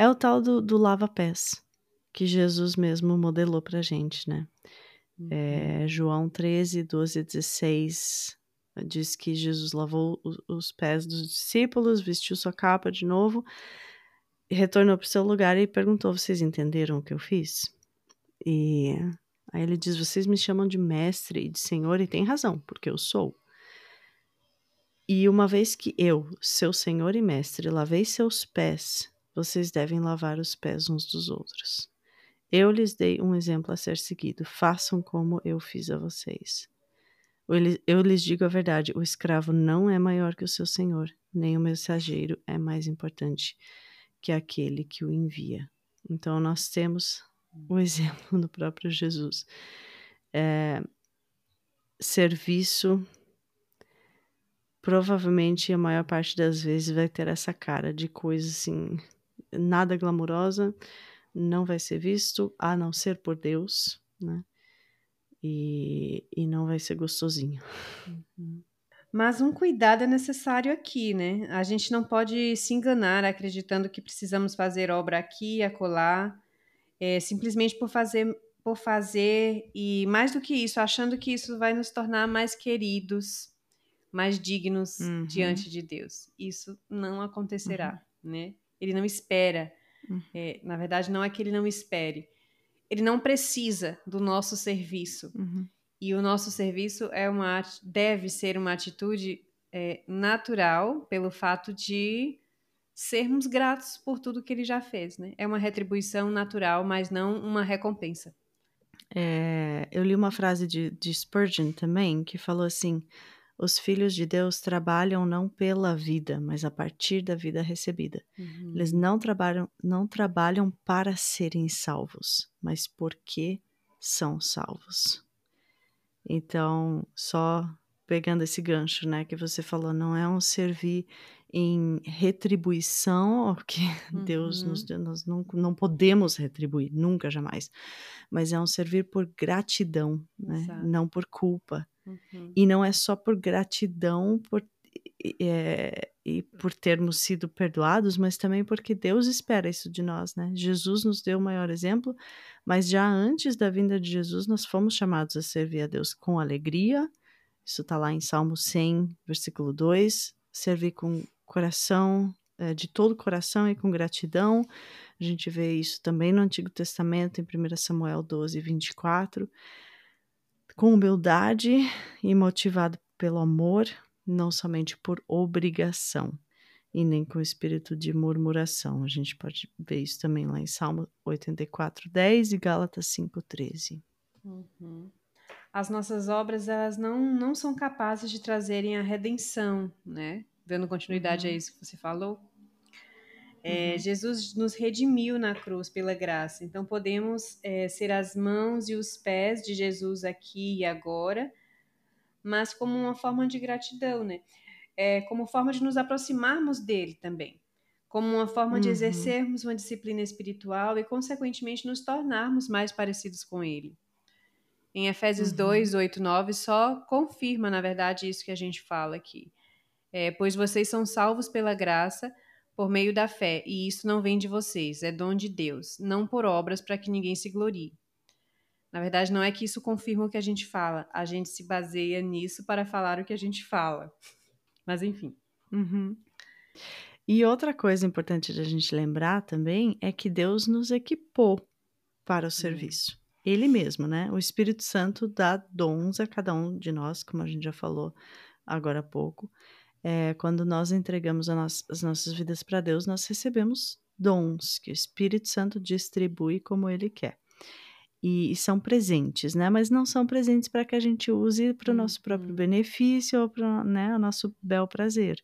É o tal do, do lava-pés que Jesus mesmo modelou pra gente, né? É, João 13, 12 16 diz que Jesus lavou os pés dos discípulos, vestiu sua capa de novo, retornou para o seu lugar e perguntou: Vocês entenderam o que eu fiz? E aí ele diz: Vocês me chamam de mestre e de senhor, e tem razão, porque eu sou. E uma vez que eu, seu senhor e mestre, lavei seus pés, vocês devem lavar os pés uns dos outros. Eu lhes dei um exemplo a ser seguido. Façam como eu fiz a vocês. Eu lhes digo a verdade: o escravo não é maior que o seu senhor, nem o mensageiro é mais importante que aquele que o envia. Então, nós temos o exemplo do próprio Jesus. É, serviço, provavelmente a maior parte das vezes vai ter essa cara de coisa assim, nada glamurosa não vai ser visto a não ser por Deus, né? E, e não vai ser gostosinho.
Uhum. Mas um cuidado é necessário aqui, né? A gente não pode se enganar acreditando que precisamos fazer obra aqui e acolá, é, simplesmente por fazer, por fazer, e mais do que isso, achando que isso vai nos tornar mais queridos, mais dignos uhum. diante de Deus. Isso não acontecerá, uhum. né? Ele não espera Uhum. É, na verdade, não é que ele não espere. Ele não precisa do nosso serviço. Uhum. E o nosso serviço é uma, deve ser uma atitude é, natural pelo fato de sermos gratos por tudo que ele já fez. Né? É uma retribuição natural, mas não uma recompensa.
É, eu li uma frase de, de Spurgeon também que falou assim: os filhos de Deus trabalham não pela vida, mas a partir da vida recebida. Uhum. Eles não trabalham, não trabalham para serem salvos, mas porque são salvos. Então, só pegando esse gancho, né, que você falou, não é um servir em retribuição ao que uhum. Deus nos deu, nós não, não podemos retribuir, nunca, jamais, mas é um servir por gratidão, né, não por culpa. Uhum. E não é só por gratidão por, é, e por termos sido perdoados, mas também porque Deus espera isso de nós, né? Jesus nos deu o maior exemplo, mas já antes da vinda de Jesus, nós fomos chamados a servir a Deus com alegria. Isso está lá em Salmo 100, versículo 2. Servir com coração, é, de todo o coração e com gratidão. A gente vê isso também no Antigo Testamento, em 1 Samuel 12, 24 com humildade e motivado pelo amor, não somente por obrigação e nem com espírito de murmuração. A gente pode ver isso também lá em Salmo 84, 10 e Gálatas 5, 13.
Uhum. As nossas obras elas não, não são capazes de trazerem a redenção, né? Dando continuidade uhum. a isso que você falou, é, uhum. Jesus nos redimiu na cruz pela graça, então podemos é, ser as mãos e os pés de Jesus aqui e agora, mas como uma forma de gratidão, né? é, como forma de nos aproximarmos dele também, como uma forma
Uhum.
de exercermos uma disciplina espiritual e, consequentemente, nos tornarmos mais parecidos com ele. Em Efésios
Uhum.
2, 8, 9, só confirma, na verdade, isso que a gente fala aqui. É, pois vocês são salvos pela graça por meio da fé, e isso não vem de vocês, é dom de Deus, não por obras para que ninguém se glorie. Na verdade, não é que isso confirma o que a gente fala, a gente se baseia nisso para falar o que a gente fala. Mas enfim.
Uhum. E outra coisa importante de a gente lembrar também é que Deus nos equipou para o serviço. Ele mesmo, né? O Espírito Santo dá dons a cada um de nós, como a gente já falou agora há pouco. É, quando nós entregamos a nós- as nossas vidas para Deus, nós recebemos dons que o Espírito Santo distribui como ele quer. E, e são presentes, né? Mas não são presentes para que a gente use para o nosso próprio
Uhum.
benefício ou para né, o nosso bel prazer.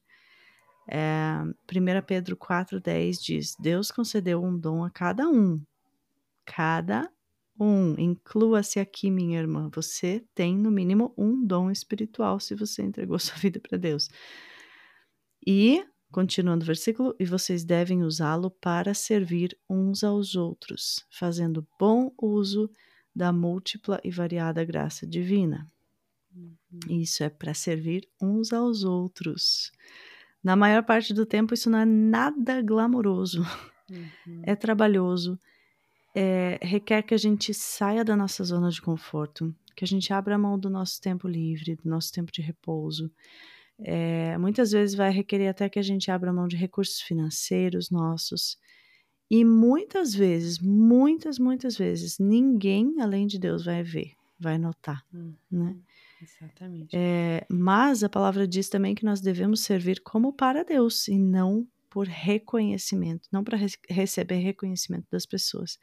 É, 1 Pedro 4,10 diz: Deus concedeu um dom a cada um. Cada um. Inclua-se aqui, minha irmã. Você tem, no mínimo, um dom espiritual se você entregou sua vida para Deus. E, continuando o versículo, e vocês devem usá-lo para servir uns aos outros, fazendo bom uso da múltipla e variada graça divina. Isso é para servir uns aos outros. Na maior parte do tempo, isso não é nada glamouroso,
Uhum.
é trabalhoso, é, requer que a gente saia da nossa zona de conforto, que a gente abra mão do nosso tempo livre, do nosso tempo de repouso. É, muitas vezes vai requerer até que a gente abra mão de recursos financeiros nossos. E muitas vezes, muitas, muitas vezes, ninguém além de Deus vai ver, vai notar,
Uhum.
né?
Exatamente.
É, mas a palavra diz também que nós devemos servir como para Deus e não por reconhecimento, não para re- receber reconhecimento das pessoas.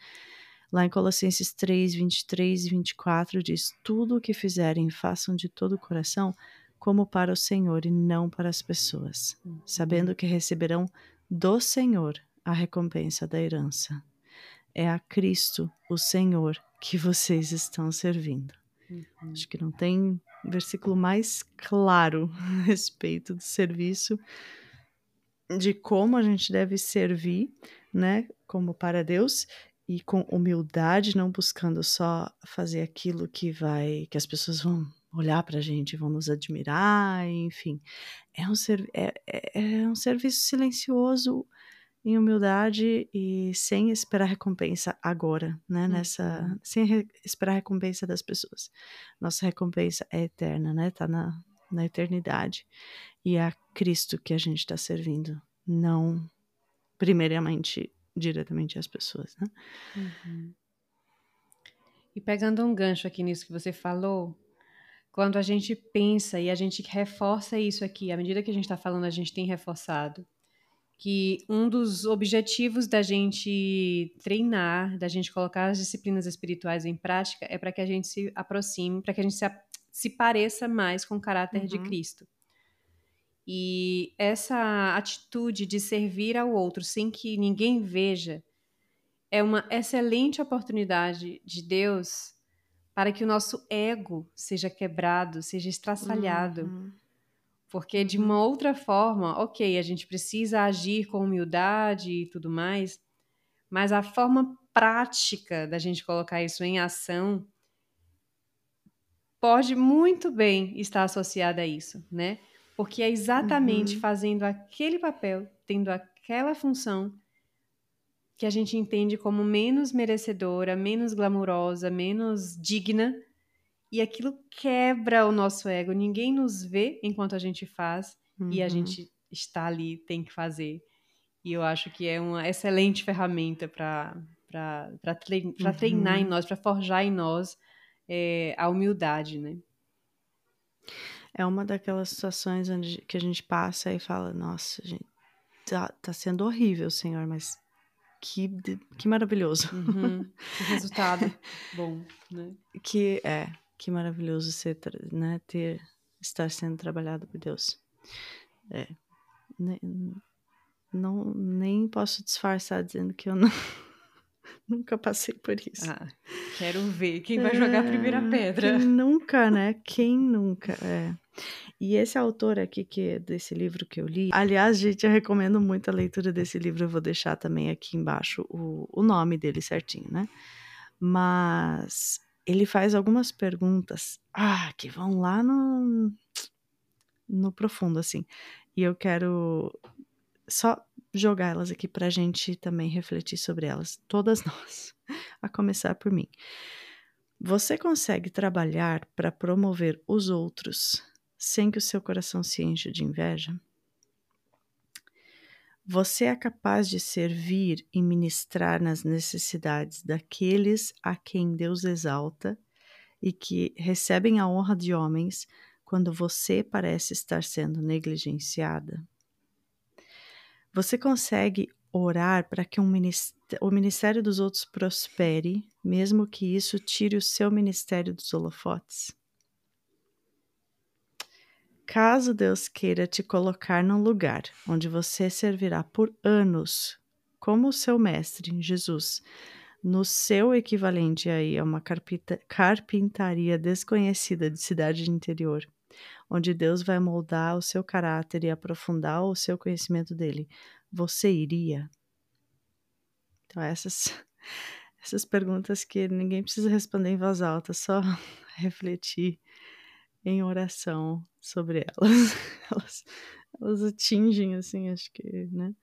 Lá em Colossenses 3, 23 e 24 diz: Tudo o que fizerem, façam de todo o coração, como para o Senhor e não para as pessoas, sabendo que receberão do Senhor a recompensa da herança. É a Cristo, o Senhor, que vocês estão servindo.
Uhum.
Acho que não tem versículo mais claro a respeito do serviço, de como a gente deve servir, né, como para Deus e com humildade, não buscando só fazer aquilo que vai, que as pessoas vão olhar para a gente, vão nos admirar, enfim. É um, é, é, é um serviço silencioso, em humildade e sem esperar recompensa agora, né? Nessa,
Uhum.
sem re- esperar recompensa das pessoas. Nossa recompensa é eterna, né? Tá na, na eternidade. E é a Cristo que a gente está servindo, não primeiramente diretamente às pessoas, né?
Uhum. E pegando um gancho aqui nisso que você falou, quando a gente pensa e a gente reforça isso aqui, à medida que a gente está falando, a gente tem reforçado que um dos objetivos da gente treinar, da gente colocar as disciplinas espirituais em prática, é para que a gente se aproxime, para que a gente se, se pareça mais com o caráter de
Uhum.
Cristo. E essa atitude de servir ao outro sem que ninguém veja é uma excelente oportunidade de Deus para que o nosso ego seja quebrado, seja estraçalhado.
Uhum.
Porque de uma outra forma, ok, a gente precisa agir com humildade e tudo mais, mas a forma prática da gente colocar isso em ação pode muito bem estar associada a isso, né? Porque é exatamente
Uhum.
fazendo aquele papel, tendo aquela função, que a gente entende como menos merecedora, menos glamurosa, menos digna, e aquilo quebra o nosso ego. Ninguém nos vê enquanto a gente faz, e a
Uhum.
gente está ali, tem que fazer. E eu acho que é uma excelente ferramenta para
Uhum.
treinar em nós, para forjar em nós é, a humildade, né?
É uma daquelas situações onde que a gente passa e fala, nossa, gente, tá, tá sendo horrível, Senhor, mas que, que maravilhoso.
Uhum. Que resultado bom, né?
Que é, que maravilhoso ser, né, ter, estar sendo trabalhado por Deus. É, ne- não, nem posso disfarçar dizendo que eu não, nunca passei por isso.
Ah, quero ver quem vai jogar a primeira
É,
pedra.
Quem nunca, né? Quem nunca? É. E esse autor aqui que desse livro que eu li, aliás, gente, eu recomendo muito a leitura desse livro. Eu vou deixar também aqui embaixo o, o nome dele certinho, né? Mas ele faz algumas perguntas, ah, que vão lá no no profundo, assim. E eu quero só jogar elas aqui para a gente também refletir sobre elas, todas nós, a começar por mim. Você consegue trabalhar para promover os outros sem que o seu coração se encha de inveja? Você é capaz de servir e ministrar nas necessidades daqueles a quem Deus exalta e que recebem a honra de homens quando você parece estar sendo negligenciada? Você consegue orar para que um o ministério dos outros prospere, mesmo que isso tire o seu ministério dos holofotes? Caso Deus queira te colocar num lugar onde você servirá por anos como seu mestre, Jesus, no seu equivalente aí a uma carpintaria desconhecida de cidade de interior, onde Deus vai moldar o seu caráter e aprofundar o seu conhecimento dele, você iria? Então, essas, essas perguntas que ninguém precisa responder em voz alta, só refletir em oração sobre elas. elas. Elas atingem, assim, acho que, né?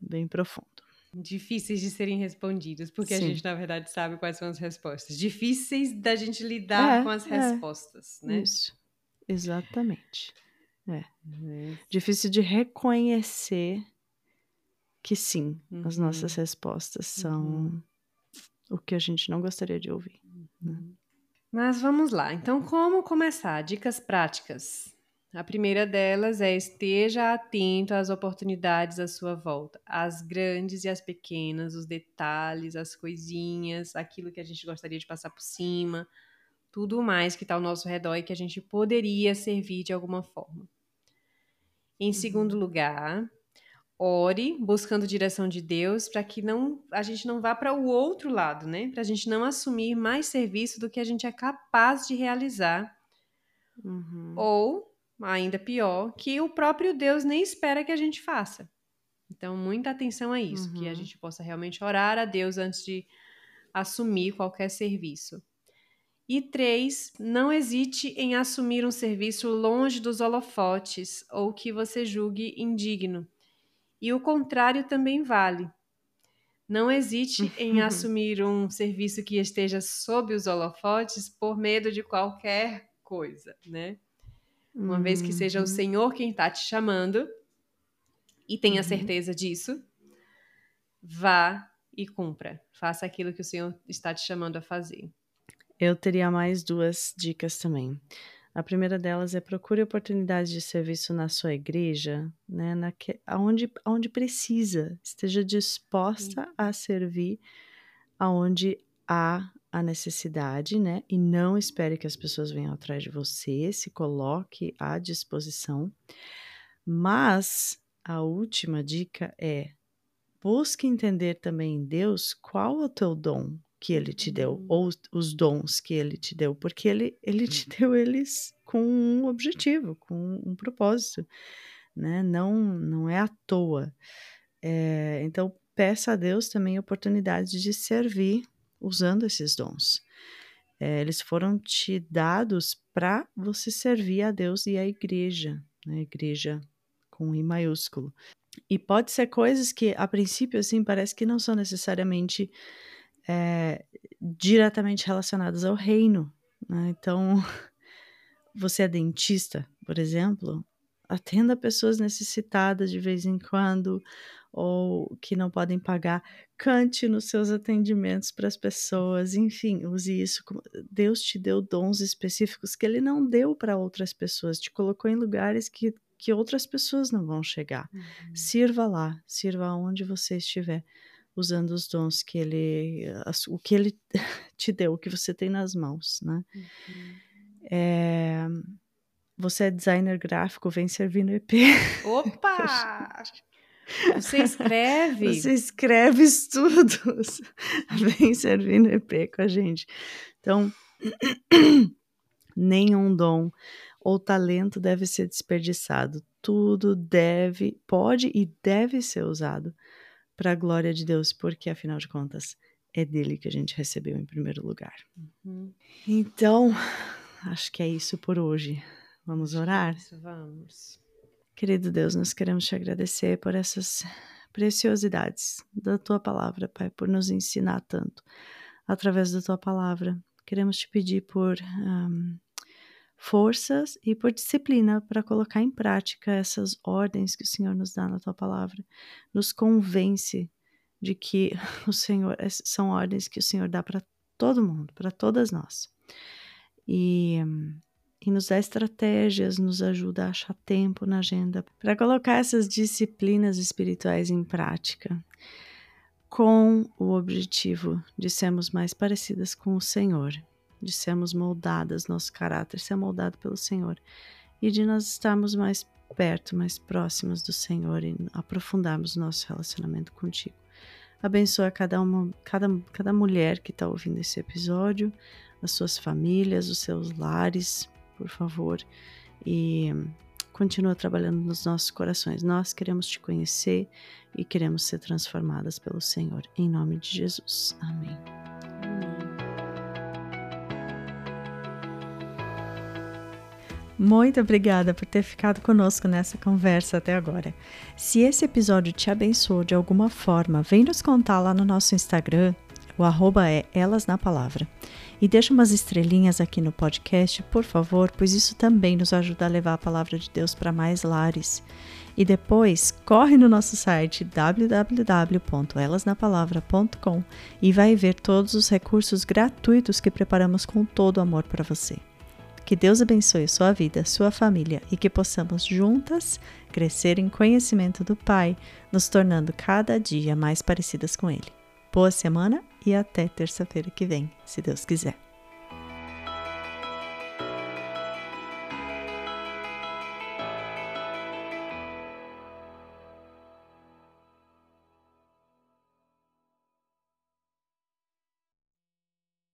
Bem profundo.
Difíceis de serem respondidas, porque Sim. a gente, na verdade, sabe quais são as respostas. Difíceis da gente lidar é, com as é. respostas, né?
Isso. Exatamente. É. é. Difícil de reconhecer que sim, uhum. as nossas respostas são uhum. o que a gente não gostaria de ouvir. Né?
Mas vamos lá. Então, como começar? Dicas práticas. A primeira delas é esteja atento às oportunidades à sua volta, as grandes e as pequenas, os detalhes, as coisinhas, aquilo que a gente gostaria de passar por cima, tudo mais que está ao nosso redor e que a gente poderia servir de alguma forma. Em segundo uhum. lugar, ore buscando direção de Deus para que não a gente não vá para o outro lado, né? Para a gente não assumir mais serviço do que a gente é capaz de realizar. Uhum. Ou, ainda pior, que o próprio Deus nem espera que a gente faça. Então, muita atenção a isso, uhum. que a uhum. gente possa realmente orar a Deus antes de assumir qualquer serviço. E três, não hesite em assumir um serviço longe dos holofotes ou que você julgue indigno. E o contrário também vale. Não hesite em assumir um serviço que esteja sob os holofotes por medo de qualquer coisa, né? Uma uhum. vez que seja o uhum. Senhor quem está te chamando e tenha uhum. certeza disso, vá e cumpra. Faça aquilo que o Senhor está te chamando a fazer.
Eu teria mais duas dicas também. A primeira delas é procure oportunidades de serviço na sua igreja, né, na que, aonde, aonde precisa, esteja disposta Sim. a servir aonde há a necessidade, né, e não espere que as pessoas venham atrás de você, se coloque à disposição. Mas a última dica é busque entender também em Deus qual é o teu dom, que ele te deu, ou os dons que ele te deu, porque ele, ele te uhum. deu eles com um objetivo, com um propósito, né? Não, não é à toa. É, então, peça a Deus também oportunidades de servir usando esses dons. É, eles foram te dados para você servir a Deus e a igreja, né? Igreja com I maiúsculo. E pode ser coisas que, a princípio, assim, parece que não são necessariamente é, diretamente relacionadas ao reino. Né? Então, você é dentista, por exemplo, atenda pessoas necessitadas de vez em quando ou que não podem pagar, cante nos seus atendimentos para as pessoas, enfim, use isso. Deus te deu dons específicos que Ele não deu para outras pessoas, te colocou em lugares que, que outras pessoas não vão chegar. Uhum. Sirva lá, sirva onde você estiver usando os dons que ele, o que ele te deu, o que você tem nas mãos, né? Uhum. É, você é designer gráfico, vem servir no EP.
Opa! Você escreve?
Você escreve estudos. Vem servir no EP com a gente. Então, nenhum dom ou talento deve ser desperdiçado. Tudo deve, pode e deve ser usado para a glória de Deus, porque afinal de contas é dele que a gente recebeu em primeiro lugar. Uhum. Então, acho que é isso por hoje. Vamos orar?
Vamos.
Querido Deus, nós queremos te agradecer por essas preciosidades da tua palavra, Pai, por nos ensinar tanto através da tua palavra. Queremos te pedir por um, forças e por disciplina para colocar em prática essas ordens que o Senhor nos dá na tua palavra. Nos convence de que o Senhor são ordens que o Senhor dá para todo mundo, para todas nós. E e nos dá estratégias, nos ajuda a achar tempo na agenda para colocar essas disciplinas espirituais em prática, com o objetivo de sermos mais parecidas com o Senhor, de sermos moldadas, nosso caráter ser moldado pelo Senhor e de nós estarmos mais perto, mais próximos do Senhor e aprofundarmos nosso relacionamento contigo. Abençoa cada, uma, cada, cada mulher que está ouvindo esse episódio, as suas famílias, os seus lares, por favor, e continua trabalhando nos nossos corações. Nós queremos te conhecer e queremos ser transformadas pelo Senhor. Em nome de Jesus. Amém.
Muito obrigada por ter ficado conosco nessa conversa até agora. Se esse episódio te abençoou de alguma forma, vem nos contar lá no nosso Instagram. O arroba é Elas na Palavra. E deixa umas estrelinhas aqui no podcast, por favor, pois isso também nos ajuda a levar a palavra de Deus para mais lares. E depois, corre no nosso site www.elasnapalavra.com e vai ver todos os recursos gratuitos que preparamos com todo amor para você. Que Deus abençoe sua vida, sua família e que possamos juntas crescer em conhecimento do Pai, nos tornando cada dia mais parecidas com Ele. Boa semana e até terça-feira que vem, se Deus quiser.